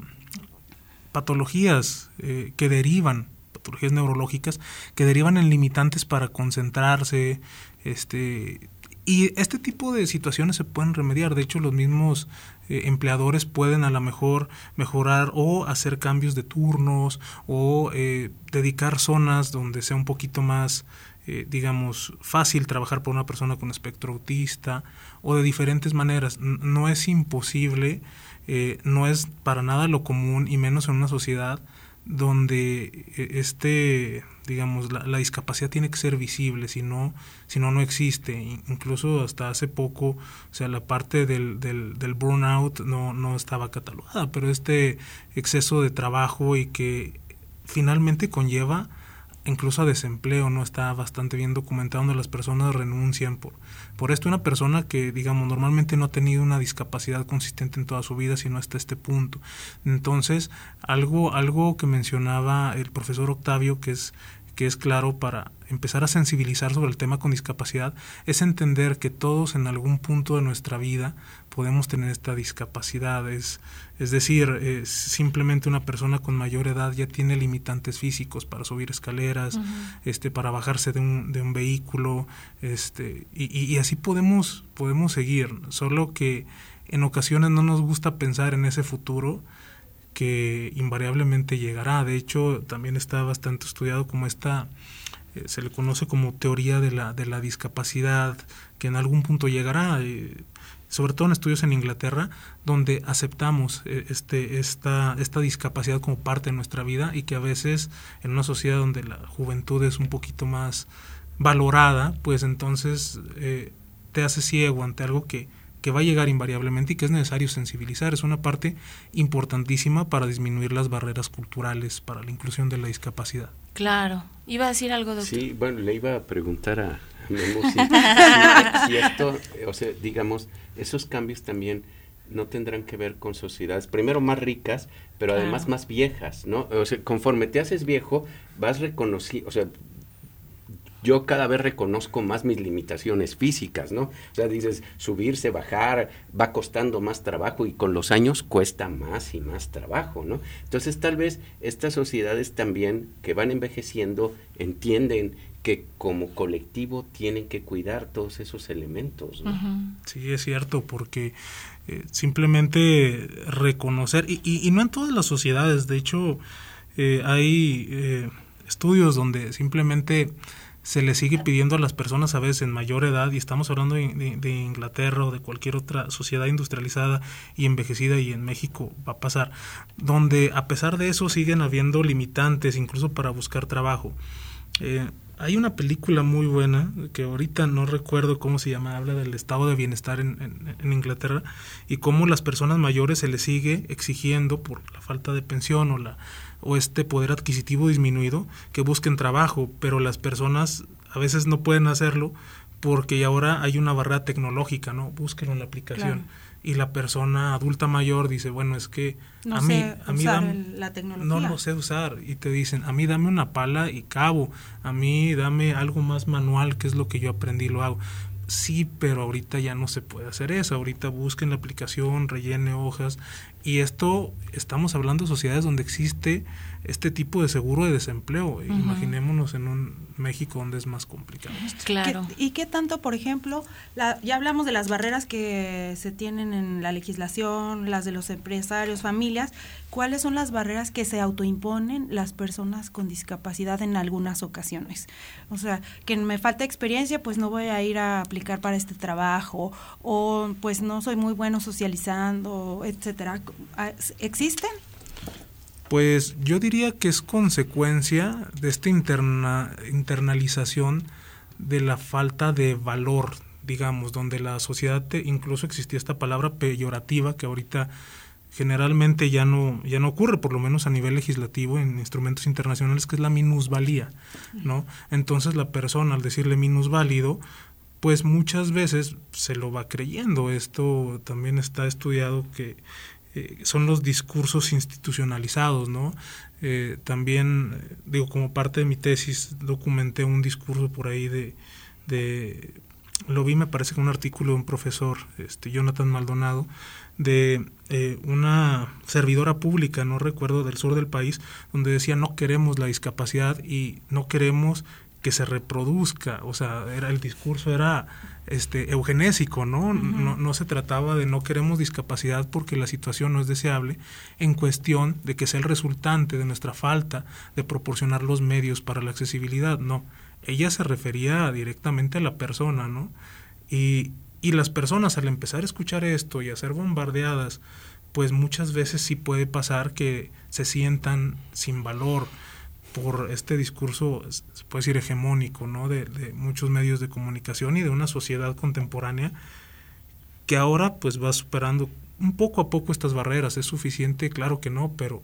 patologías eh, que derivan, patologías neurológicas, que derivan en limitantes para concentrarse, este, y este tipo de situaciones se pueden remediar. De hecho, los mismos eh, empleadores pueden a lo mejor mejorar o hacer cambios de turnos o dedicar zonas donde sea un poquito más eh, digamos, fácil trabajar por una persona con espectro autista o de diferentes maneras. No es imposible, eh, no es para nada lo común y menos en una sociedad donde eh, este, digamos, la, discapacidad tiene que ser visible, si no, si no, no existe. Incluso hasta hace poco, o sea, la parte del, del, del burnout no, no estaba catalogada, pero este exceso de trabajo y que finalmente conlleva incluso a desempleo, no está bastante bien documentado donde las personas renuncian por, por esto. Una persona que, digamos, normalmente no ha tenido una discapacidad consistente en toda su vida, sino hasta este punto. Entonces, algo, algo que mencionaba el profesor Octavio, que es que es claro para empezar a sensibilizar sobre el tema con discapacidad es entender que todos en algún punto de nuestra vida podemos tener esta discapacidad. Es, es decir, simplemente una persona con mayor edad ya tiene limitantes físicos para subir escaleras, este, para bajarse de un, de un vehículo, este, y, y, así podemos, podemos seguir. Solo que en ocasiones no nos gusta pensar en ese futuro que invariablemente llegará. De hecho, también está bastante estudiado como esta, eh, se le conoce como teoría de la, de la discapacidad, que en algún punto llegará, eh, sobre todo en estudios en Inglaterra, donde aceptamos eh, este, esta, esta discapacidad como parte de nuestra vida y que a veces en una sociedad donde la juventud es un poquito más valorada, pues entonces te hace ciego ante algo que, que va a llegar invariablemente y que es necesario sensibilizar. Es una parte importantísima para disminuir las barreras culturales para la inclusión de la discapacidad. Claro. ¿Iba a decir algo, doctor? Sí, bueno, le iba a preguntar a Memo <laughs> si, esto, o sea, digamos, esos cambios también no tendrán que ver con sociedades, primero más ricas, pero además más viejas, ¿no? O sea, conforme te haces viejo, vas reconociendo, o sea, yo cada vez reconozco más mis limitaciones físicas, ¿no? O sea, dices, subirse, bajar, va costando más trabajo y con los años cuesta más y más trabajo, ¿no? Entonces tal vez estas sociedades también que van envejeciendo entienden que como colectivo tienen que cuidar todos esos elementos. ¿no? Sí, es cierto, porque eh, simplemente reconocer, y, y, no en todas las sociedades, de hecho, eh, hay eh, estudios donde simplemente se le sigue pidiendo a las personas a veces en mayor edad, y estamos hablando de, Inglaterra o de cualquier otra sociedad industrializada y envejecida, y en México va a pasar, donde a pesar de eso siguen habiendo limitantes, incluso para buscar trabajo. Eh, hay una película muy buena, que ahorita no recuerdo cómo se llama, habla del estado de bienestar en, en, Inglaterra y cómo las personas mayores se les sigue exigiendo por la falta de pensión o la o este poder adquisitivo disminuido que busquen trabajo, pero las personas a veces no pueden hacerlo porque ahora hay una barrera tecnológica, ¿no? Búsquenlo en la aplicación. Y la persona adulta mayor dice, bueno, es que no a mí, sé a mí usar dame- la tecnología. no lo sé usar. Y te dicen, a mí dame una pala y cabo, a mí dame algo más manual, que es lo que yo aprendí y lo hago. Sí, pero ahorita ya no se puede hacer eso. Ahorita busquen la aplicación, rellene hojas. Y esto, estamos hablando de sociedades donde existe este tipo de seguro de desempleo. Imaginémonos en un México donde es más complicado. Claro. ¿Qué- ¿Y qué tanto, por ejemplo, la- ya hablamos de las barreras que se tienen en la legislación, las de los empresarios, familias, ¿cuáles son las barreras que se autoimponen las personas con discapacidad en algunas ocasiones? O sea, que me falta experiencia, pues no voy a ir a aplicar para este trabajo, o pues no soy muy bueno socializando, etcétera. ¿Existen? Pues yo diría que es consecuencia de esta interna- internalización de la falta de valor, digamos, donde la sociedad, te- incluso existía esta palabra peyorativa que ahorita generalmente ya no ya no ocurre, por lo menos a nivel legislativo en instrumentos internacionales, que es la minusvalía, ¿no? Entonces la persona al decirle minusválido, pues muchas veces se lo va creyendo. Esto también está estudiado que eh, son los discursos institucionalizados, ¿no? Eh, también, digo, como parte de mi tesis, documenté un discurso por ahí de, de lo vi, me parece que un artículo de un profesor, este, Jonathan Maldonado, de eh, una servidora pública, no recuerdo, del sur del país, donde decía no queremos la discapacidad y no queremos que se reproduzca, o sea, era el discurso era este eugenésico, ¿no? no no se trataba de no queremos discapacidad porque la situación no es deseable, en cuestión de que sea el resultante de nuestra falta de proporcionar los medios para la accesibilidad, no. Ella se refería directamente a la persona, ¿no? Y, y las personas al empezar a escuchar esto y a ser bombardeadas, pues muchas veces sí puede pasar que se sientan sin valor por este discurso, se puede decir, hegemónico, ¿no? De, muchos medios de comunicación y de una sociedad contemporánea que ahora pues va superando un poco a poco estas barreras. ¿Es suficiente? Claro que no, pero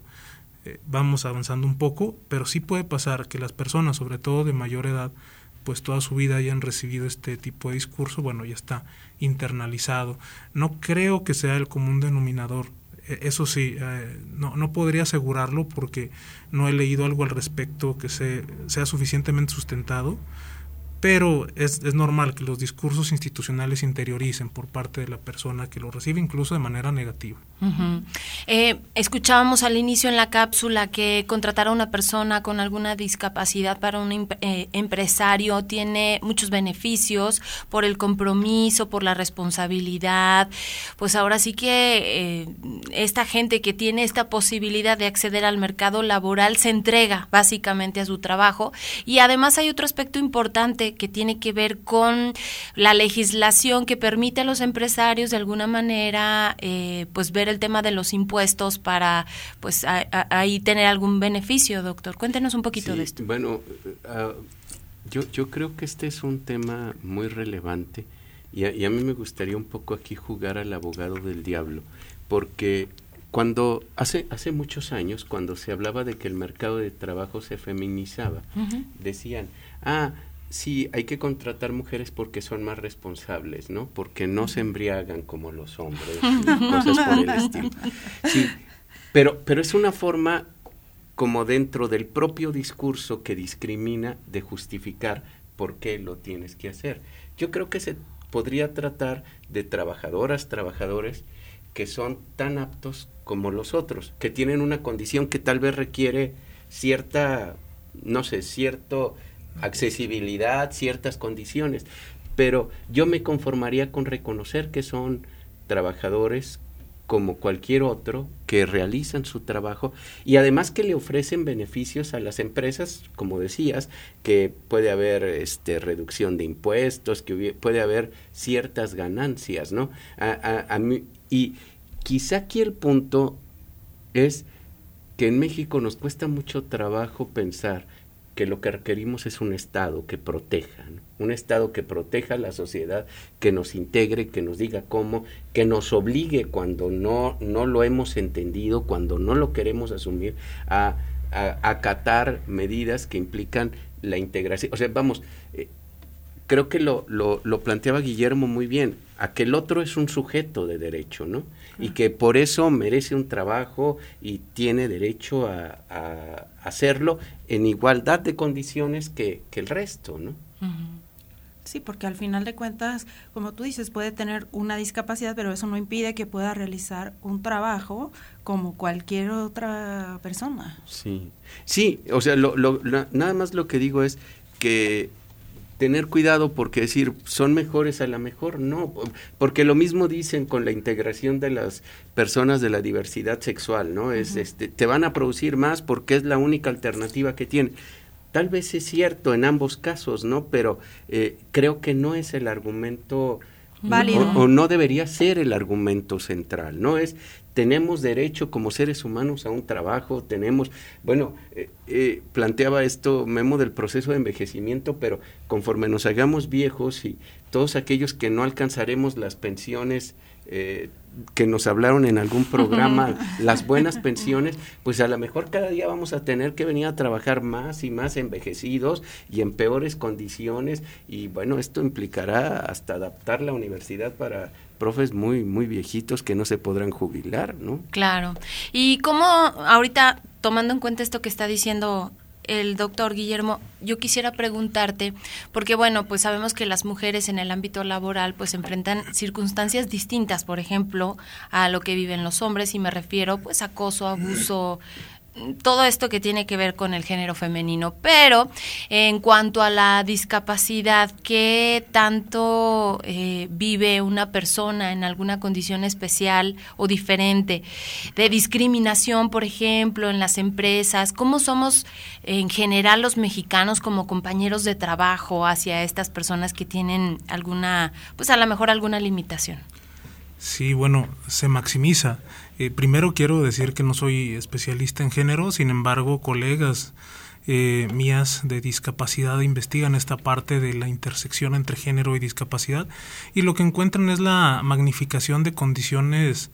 eh, vamos avanzando un poco, pero sí puede pasar que las personas, sobre todo de mayor edad, pues toda su vida hayan recibido este tipo de discurso, bueno, ya está internalizado. No creo que sea el común denominador eso sí, eh, no, no podría asegurarlo porque no he leído algo al respecto que sea suficientemente sustentado pero es, es, normal que los discursos institucionales interioricen por parte de la persona que lo recibe, incluso de manera negativa. eh, escuchábamos al inicio en la cápsula que contratar a una persona con alguna discapacidad para un eh, empresario tiene muchos beneficios por el compromiso, por la responsabilidad. Pues ahora sí que eh, esta gente que tiene esta posibilidad de acceder al mercado laboral se entrega básicamente a su trabajo y además hay otro aspecto importante que tiene que ver con la legislación que permite a los empresarios de alguna manera eh, pues ver el tema de los impuestos para pues ahí tener algún beneficio, doctor. Cuéntenos un poquito de esto. Bueno, uh, yo, yo creo que este es un tema muy relevante y a, y a mí me gustaría un poco aquí jugar al abogado del diablo, porque cuando hace hace muchos años cuando se hablaba de que el mercado de trabajo se feminizaba decían ah sí, hay que contratar mujeres porque son más responsables, ¿no? Porque no se embriagan como los hombres, <laughs> cosas por el estilo. Sí, pero, pero es una forma como dentro del propio discurso que discrimina de justificar por qué lo tienes que hacer. Yo creo que se podría tratar de trabajadoras, trabajadores que son tan aptos como los otros, que tienen una condición que tal vez requiere cierta, no sé, cierto accesibilidad, ciertas condiciones, pero yo me conformaría con reconocer que son trabajadores como cualquier otro que realizan su trabajo y además que le ofrecen beneficios a las empresas, como decías, que puede haber este reducción de impuestos, que puede haber ciertas ganancias, ¿no? Y quizá aquí el punto es que en México nos cuesta mucho trabajo pensar que lo que requerimos es un Estado que proteja, un Estado que proteja a la sociedad, que nos integre, que nos diga cómo, que nos obligue cuando no, no lo hemos entendido, cuando no lo queremos asumir, a, acatar medidas que implican la integración. O sea, vamos, eh, creo que lo, lo, lo planteaba Guillermo muy bien, aquel otro es un sujeto de derecho, ¿no? Y que por eso merece un trabajo y tiene derecho a, hacerlo en igualdad de condiciones que, el resto, ¿no? Sí, porque al final de cuentas, como tú dices, puede tener una discapacidad, pero eso no impide que pueda realizar un trabajo como cualquier otra persona. Sí, sí, o sea, lo, lo, nada más lo que digo es que tener cuidado porque decir son mejores a la mejor, no, porque lo mismo dicen con la integración de las personas de la diversidad sexual, ¿no? Es este te van a producir más porque es la única alternativa que tienen. Tal vez es cierto en ambos casos, ¿no? Pero eh, creo que no es el argumento o, no debería ser el argumento central, ¿no? Es tenemos derecho como seres humanos a un trabajo, tenemos, bueno, eh, eh, planteaba esto Memo del proceso de envejecimiento, pero conforme nos hagamos viejos y todos aquellos que no alcanzaremos las pensiones eh, que nos hablaron en algún programa, <laughs> las buenas pensiones, pues a lo mejor cada día vamos a tener que venir a trabajar más y más envejecidos y en peores condiciones y bueno, esto implicará hasta adaptar la universidad para profes muy muy viejitos que no se podrán jubilar, ¿no? Claro. Y cómo ahorita tomando en cuenta esto que está diciendo el doctor Guillermo, yo quisiera preguntarte, porque bueno, pues sabemos que las mujeres en el ámbito laboral pues enfrentan circunstancias distintas, por ejemplo, a lo que viven los hombres, y me refiero pues acoso, abuso, todo esto que tiene que ver con el género femenino. Pero en cuanto a la discapacidad, ¿qué tanto eh, vive una persona en alguna condición especial o diferente? De discriminación, por ejemplo, en las empresas. ¿Cómo somos en general los mexicanos como compañeros de trabajo hacia estas personas que tienen alguna, pues a lo mejor alguna limitación? Sí, bueno, se maximiza eh, primero quiero decir que no soy especialista en género, sin embargo, colegas eh, mías de discapacidad investigan esta parte de la intersección entre género y discapacidad y lo que encuentran es la magnificación de condiciones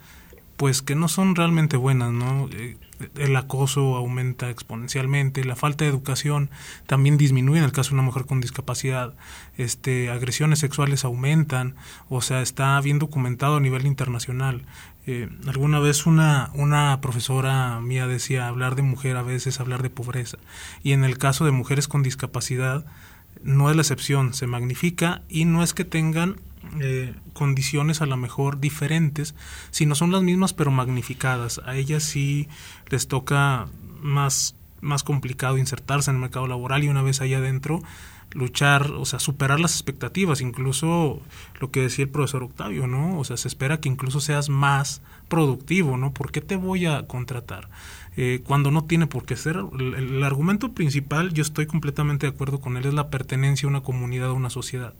pues que no son realmente buenas, ¿no? Eh, el acoso aumenta exponencialmente, la falta de educación también disminuye en el caso de una mujer con discapacidad, este, agresiones sexuales aumentan, o sea, está bien documentado a nivel internacional. Eh, alguna vez una, una profesora mía decía hablar de mujer a veces hablar de pobreza y en el caso de mujeres con discapacidad no es la excepción, se magnifica y no es que tengan eh, condiciones a lo mejor diferentes, sino son las mismas pero magnificadas. A ellas sí les toca más, más complicado insertarse en el mercado laboral y una vez ahí adentro luchar, o sea, superar las expectativas, incluso lo que decía el profesor Octavio, ¿no? O sea, se espera que incluso seas más productivo, ¿no? ¿Por qué te voy a contratar? Eh, cuando no tiene por qué ser. El, argumento principal, yo estoy completamente de acuerdo con él, es la pertenencia a una comunidad, a una sociedad.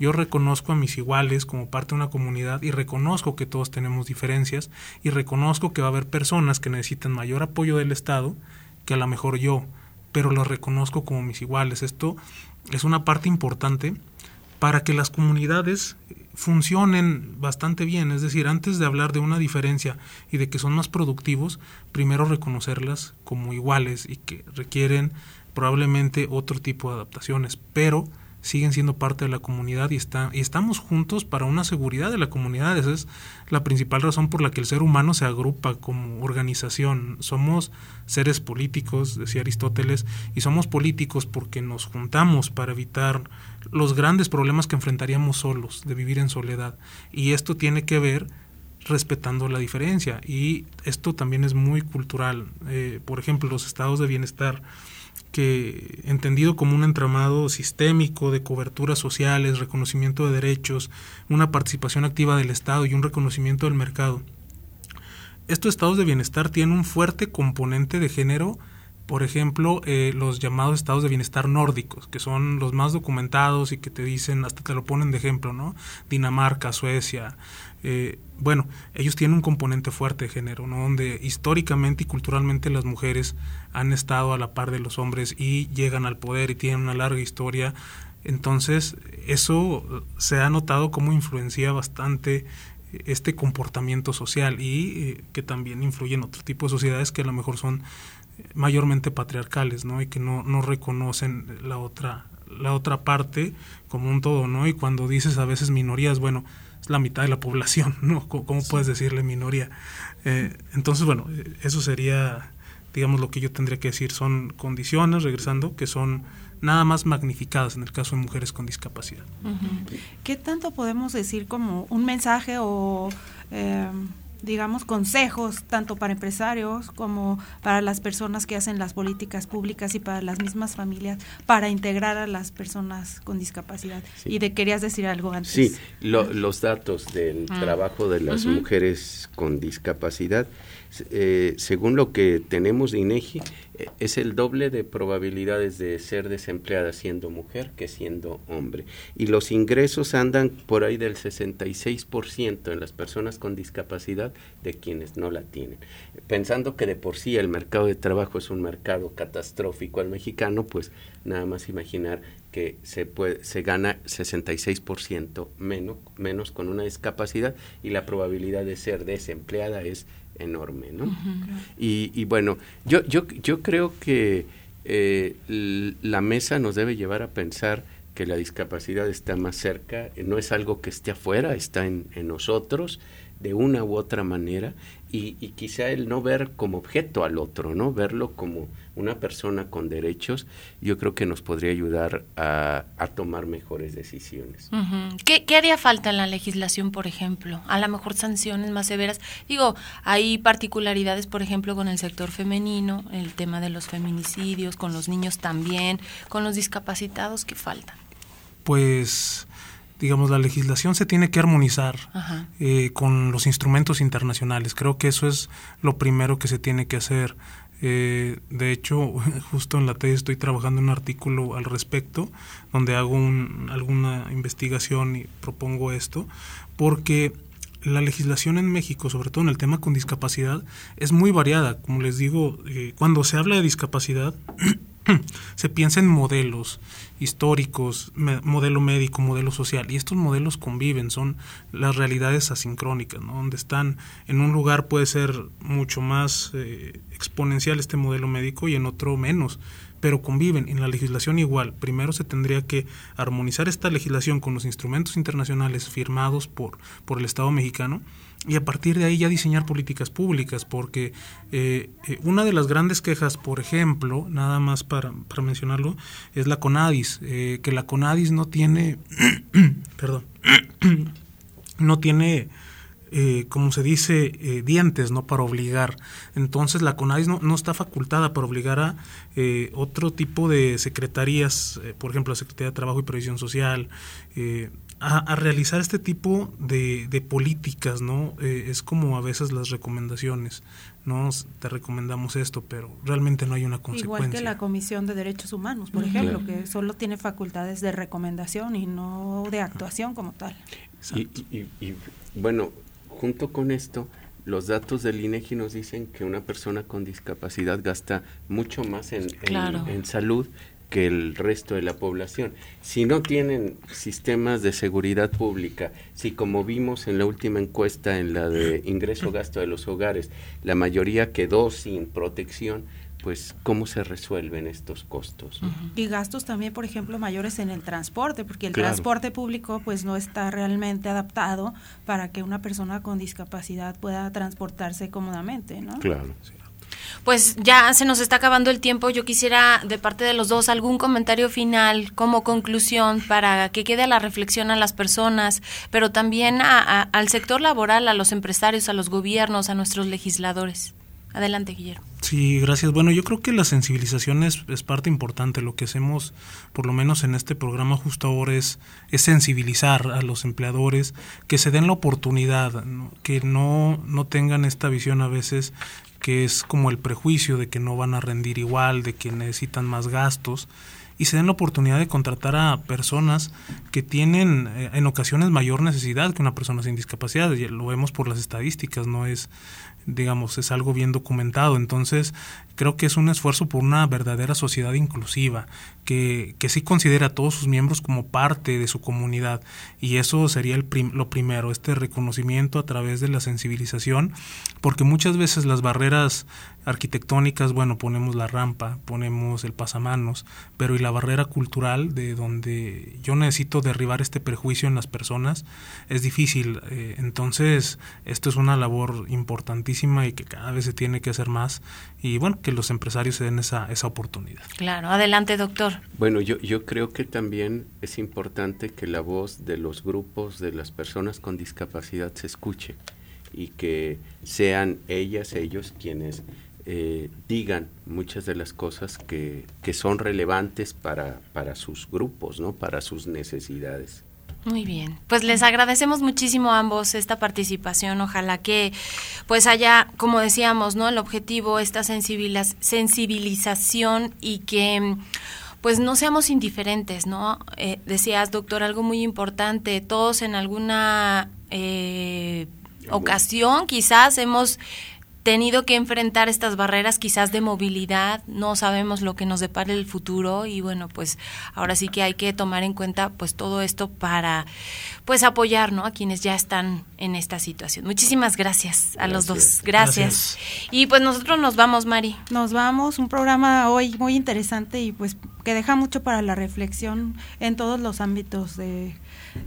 Yo reconozco a mis iguales como parte de una comunidad y reconozco que todos tenemos diferencias y reconozco que va a haber personas que necesitan mayor apoyo del Estado que a lo mejor yo, pero lo reconozco como mis iguales. Esto es una parte importante para que las comunidades funcionen bastante bien. Es decir, antes de hablar de una diferencia y de que son más productivos, primero reconocerlas como iguales y que requieren probablemente otro tipo de adaptaciones, pero siguen siendo parte de la comunidad y, está, y estamos juntos para una seguridad de la comunidad. Esa es la principal razón por la que el ser humano se agrupa como organización. Somos seres políticos, decía Aristóteles, y somos políticos porque nos juntamos para evitar los grandes problemas que enfrentaríamos solos, de vivir en soledad. Y esto tiene que ver respetando la diferencia. Y esto también es muy cultural. Eh, por ejemplo, los estados de bienestar que entendido como un entramado sistémico de coberturas sociales, reconocimiento de derechos, una participación activa del Estado y un reconocimiento del mercado. Estos estados de bienestar tienen un fuerte componente de género, por ejemplo, eh, los llamados estados de bienestar nórdicos, que son los más documentados y que te dicen, hasta te lo ponen de ejemplo, ¿no? Dinamarca, Suecia, eh, bueno, ellos tienen un componente fuerte de género, ¿no? donde históricamente y culturalmente las mujeres han estado a la par de los hombres y llegan al poder y tienen una larga historia. Entonces, eso se ha notado como influencia bastante este comportamiento social y eh, que también influye en otro tipo de sociedades que a lo mejor son mayormente patriarcales, ¿no? Y que no, no reconocen la otra, la otra parte como un todo, ¿no? Y cuando dices a veces minorías, bueno, la mitad de la población, <laughs> ¿no? ¿Cómo, puedes decirle minoría? Eh, entonces, bueno, eso sería, digamos, lo que yo tendría que decir. Son condiciones, regresando, que son nada más magnificadas en el caso de mujeres con discapacidad. ¿Qué tanto podemos decir como un mensaje o... Eh, digamos, consejos tanto para empresarios como para las personas que hacen las políticas públicas y para las mismas familias para integrar a las personas con discapacidad. Y de querías decir algo antes. Sí, los datos del ah. trabajo de las mujeres con discapacidad eh, según lo que tenemos de INEGI, eh, es el doble de probabilidades de ser desempleada siendo mujer que siendo hombre. Y los ingresos andan por ahí del 66% en las personas con discapacidad de quienes no la tienen. Pensando que de por sí el mercado de trabajo es un mercado catastrófico al mexicano, pues nada más imaginar que se, puede, se gana 66% menos, menos con una discapacidad y la probabilidad de ser desempleada es enorme, ¿no? y, bueno, yo, yo, yo creo que eh, la mesa nos debe llevar a pensar que la discapacidad está más cerca, no es algo que esté afuera, está en, en nosotros de una u otra manera y, quizá el no ver como objeto al otro, ¿no? Verlo como una persona con derechos, yo creo que nos podría ayudar a, tomar mejores decisiones. ¿Qué, ¿Qué, haría falta en la legislación, por ejemplo? A lo mejor sanciones más severas. Digo, hay particularidades, por ejemplo, con el sector femenino, el tema de los feminicidios, con los niños también, con los discapacitados, ¿qué falta? Pues digamos, la legislación se tiene que armonizar eh, con los instrumentos internacionales. Creo que eso es lo primero que se tiene que hacer. Eh, de hecho, <laughs> justo en la TED estoy trabajando un artículo al respecto, donde hago un, alguna investigación y propongo esto, porque la legislación en México, sobre todo en el tema con discapacidad, es muy variada. Como les digo, eh, cuando se habla de discapacidad, <clears throat> <clears throat> se piensa en modelos históricos, modelo médico, modelo social, y estos modelos conviven, son las realidades asincrónicas, ¿no? donde están en un lugar puede ser mucho más eh, exponencial este modelo médico y en otro menos, pero conviven en la legislación igual. Primero se tendría que armonizar esta legislación con los instrumentos internacionales firmados por, por el Estado mexicano y a partir de ahí ya diseñar políticas públicas, porque eh, eh, una de las grandes quejas, por ejemplo, nada más para, para mencionarlo, es la CONADIS, eh, que la CONADIS no tiene, <clears throat> perdón, <clears throat> no tiene eh, como se dice, eh, dientes, ¿no? Para obligar. Entonces la CONADIS no, no está facultada para obligar a eh, otro tipo de secretarías, por ejemplo, la Secretaría de Trabajo y Previsión Social, a, realizar este tipo de, de políticas, ¿no? es como a veces las recomendaciones, ¿no? Te recomendamos esto, pero realmente no hay una consecuencia. Igual que la Comisión de Derechos Humanos, por ejemplo, que solo tiene facultades de recomendación y no de actuación como tal. y, y, bueno, Junto con esto, los datos del INEGI nos dicen que una persona con discapacidad gasta mucho más en, en, salud que el resto de la población. Si no tienen sistemas de seguridad pública, si como vimos en la última encuesta, en la de ingreso-gasto de los hogares, la mayoría quedó sin protección, pues cómo se resuelven estos costos. Y gastos también, por ejemplo, mayores en el transporte, porque el transporte público pues no está realmente adaptado para que una persona con discapacidad pueda transportarse cómodamente, ¿no? Claro. Pues ya se nos está acabando el tiempo. Yo quisiera, de parte de los dos, algún comentario final como conclusión para que quede la reflexión a las personas, pero también al sector laboral, a los empresarios, a los gobiernos, a nuestros legisladores. Adelante, Guillermo. Sí, gracias. Bueno, yo creo que la sensibilización es, parte importante. Lo que hacemos, por lo menos en este programa justo ahora, es, es sensibilizar a los empleadores, que se den la oportunidad, que no, no tengan esta visión a veces que es como el prejuicio de que no van a rendir igual, de que necesitan más gastos y se den la oportunidad de contratar a personas que tienen eh, en ocasiones mayor necesidad que una persona sin discapacidad. Lo vemos por las estadísticas, no es digamos, es algo bien documentado. Entonces, creo que es un esfuerzo por una verdadera sociedad inclusiva, que, que sí considera a todos sus miembros como parte de su comunidad. Y eso sería el lo primero, este reconocimiento a través de la sensibilización, porque muchas veces las barreras arquitectónicas, bueno, ponemos la rampa, ponemos el pasamanos, pero y la barrera cultural de donde yo necesito derribar este prejuicio en las personas es difícil. Eh, entonces, esto es una labor importantísima y que cada vez se tiene que hacer más y bueno, que los empresarios se den esa, esa oportunidad. Claro, adelante doctor. Bueno, yo, yo creo que también es importante que la voz de los grupos de las personas con discapacidad se escuche y que sean ellas, ellos quienes eh, digan muchas de las cosas que, que son relevantes para, para sus grupos, ¿no? para sus necesidades. Muy bien, pues les agradecemos muchísimo a ambos esta participación. Ojalá que pues haya, como decíamos, ¿no? El objetivo, esta sensibilización y que pues no seamos indiferentes, ¿no? Eh, decías, doctor, algo muy importante, todos en alguna eh, ocasión quizás hemos tenido que enfrentar estas barreras quizás de movilidad, no sabemos lo que nos depara el futuro y bueno, pues ahora sí que hay que tomar en cuenta pues todo esto para pues apoyar, ¿no? a quienes ya están en esta situación. Muchísimas gracias a los dos. Gracias. Y pues nosotros nos vamos, Mari. Nos vamos, un programa hoy muy interesante y pues que deja mucho para la reflexión en todos los ámbitos de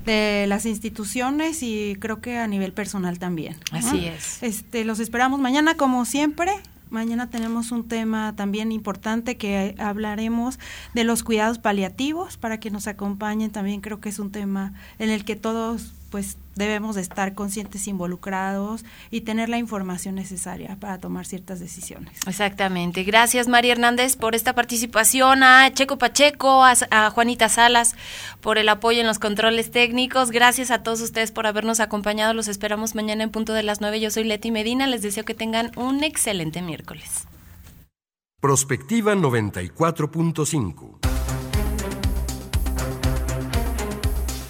de las instituciones y creo que a nivel personal también. Así es. Este, los esperamos mañana como siempre. Mañana tenemos un tema también importante que hablaremos de los cuidados paliativos para que nos acompañen. También creo que es un tema en el que todos pues debemos de estar conscientes, involucrados y tener la información necesaria para tomar ciertas decisiones. Exactamente. Gracias María Hernández por esta participación, a Checo Pacheco, a, Juanita Salas por el apoyo en los controles técnicos. Gracias a todos ustedes por habernos acompañado. Los esperamos mañana en punto de las 9. Yo soy Leti Medina. Les deseo que tengan un excelente miércoles. Prospectiva 94.5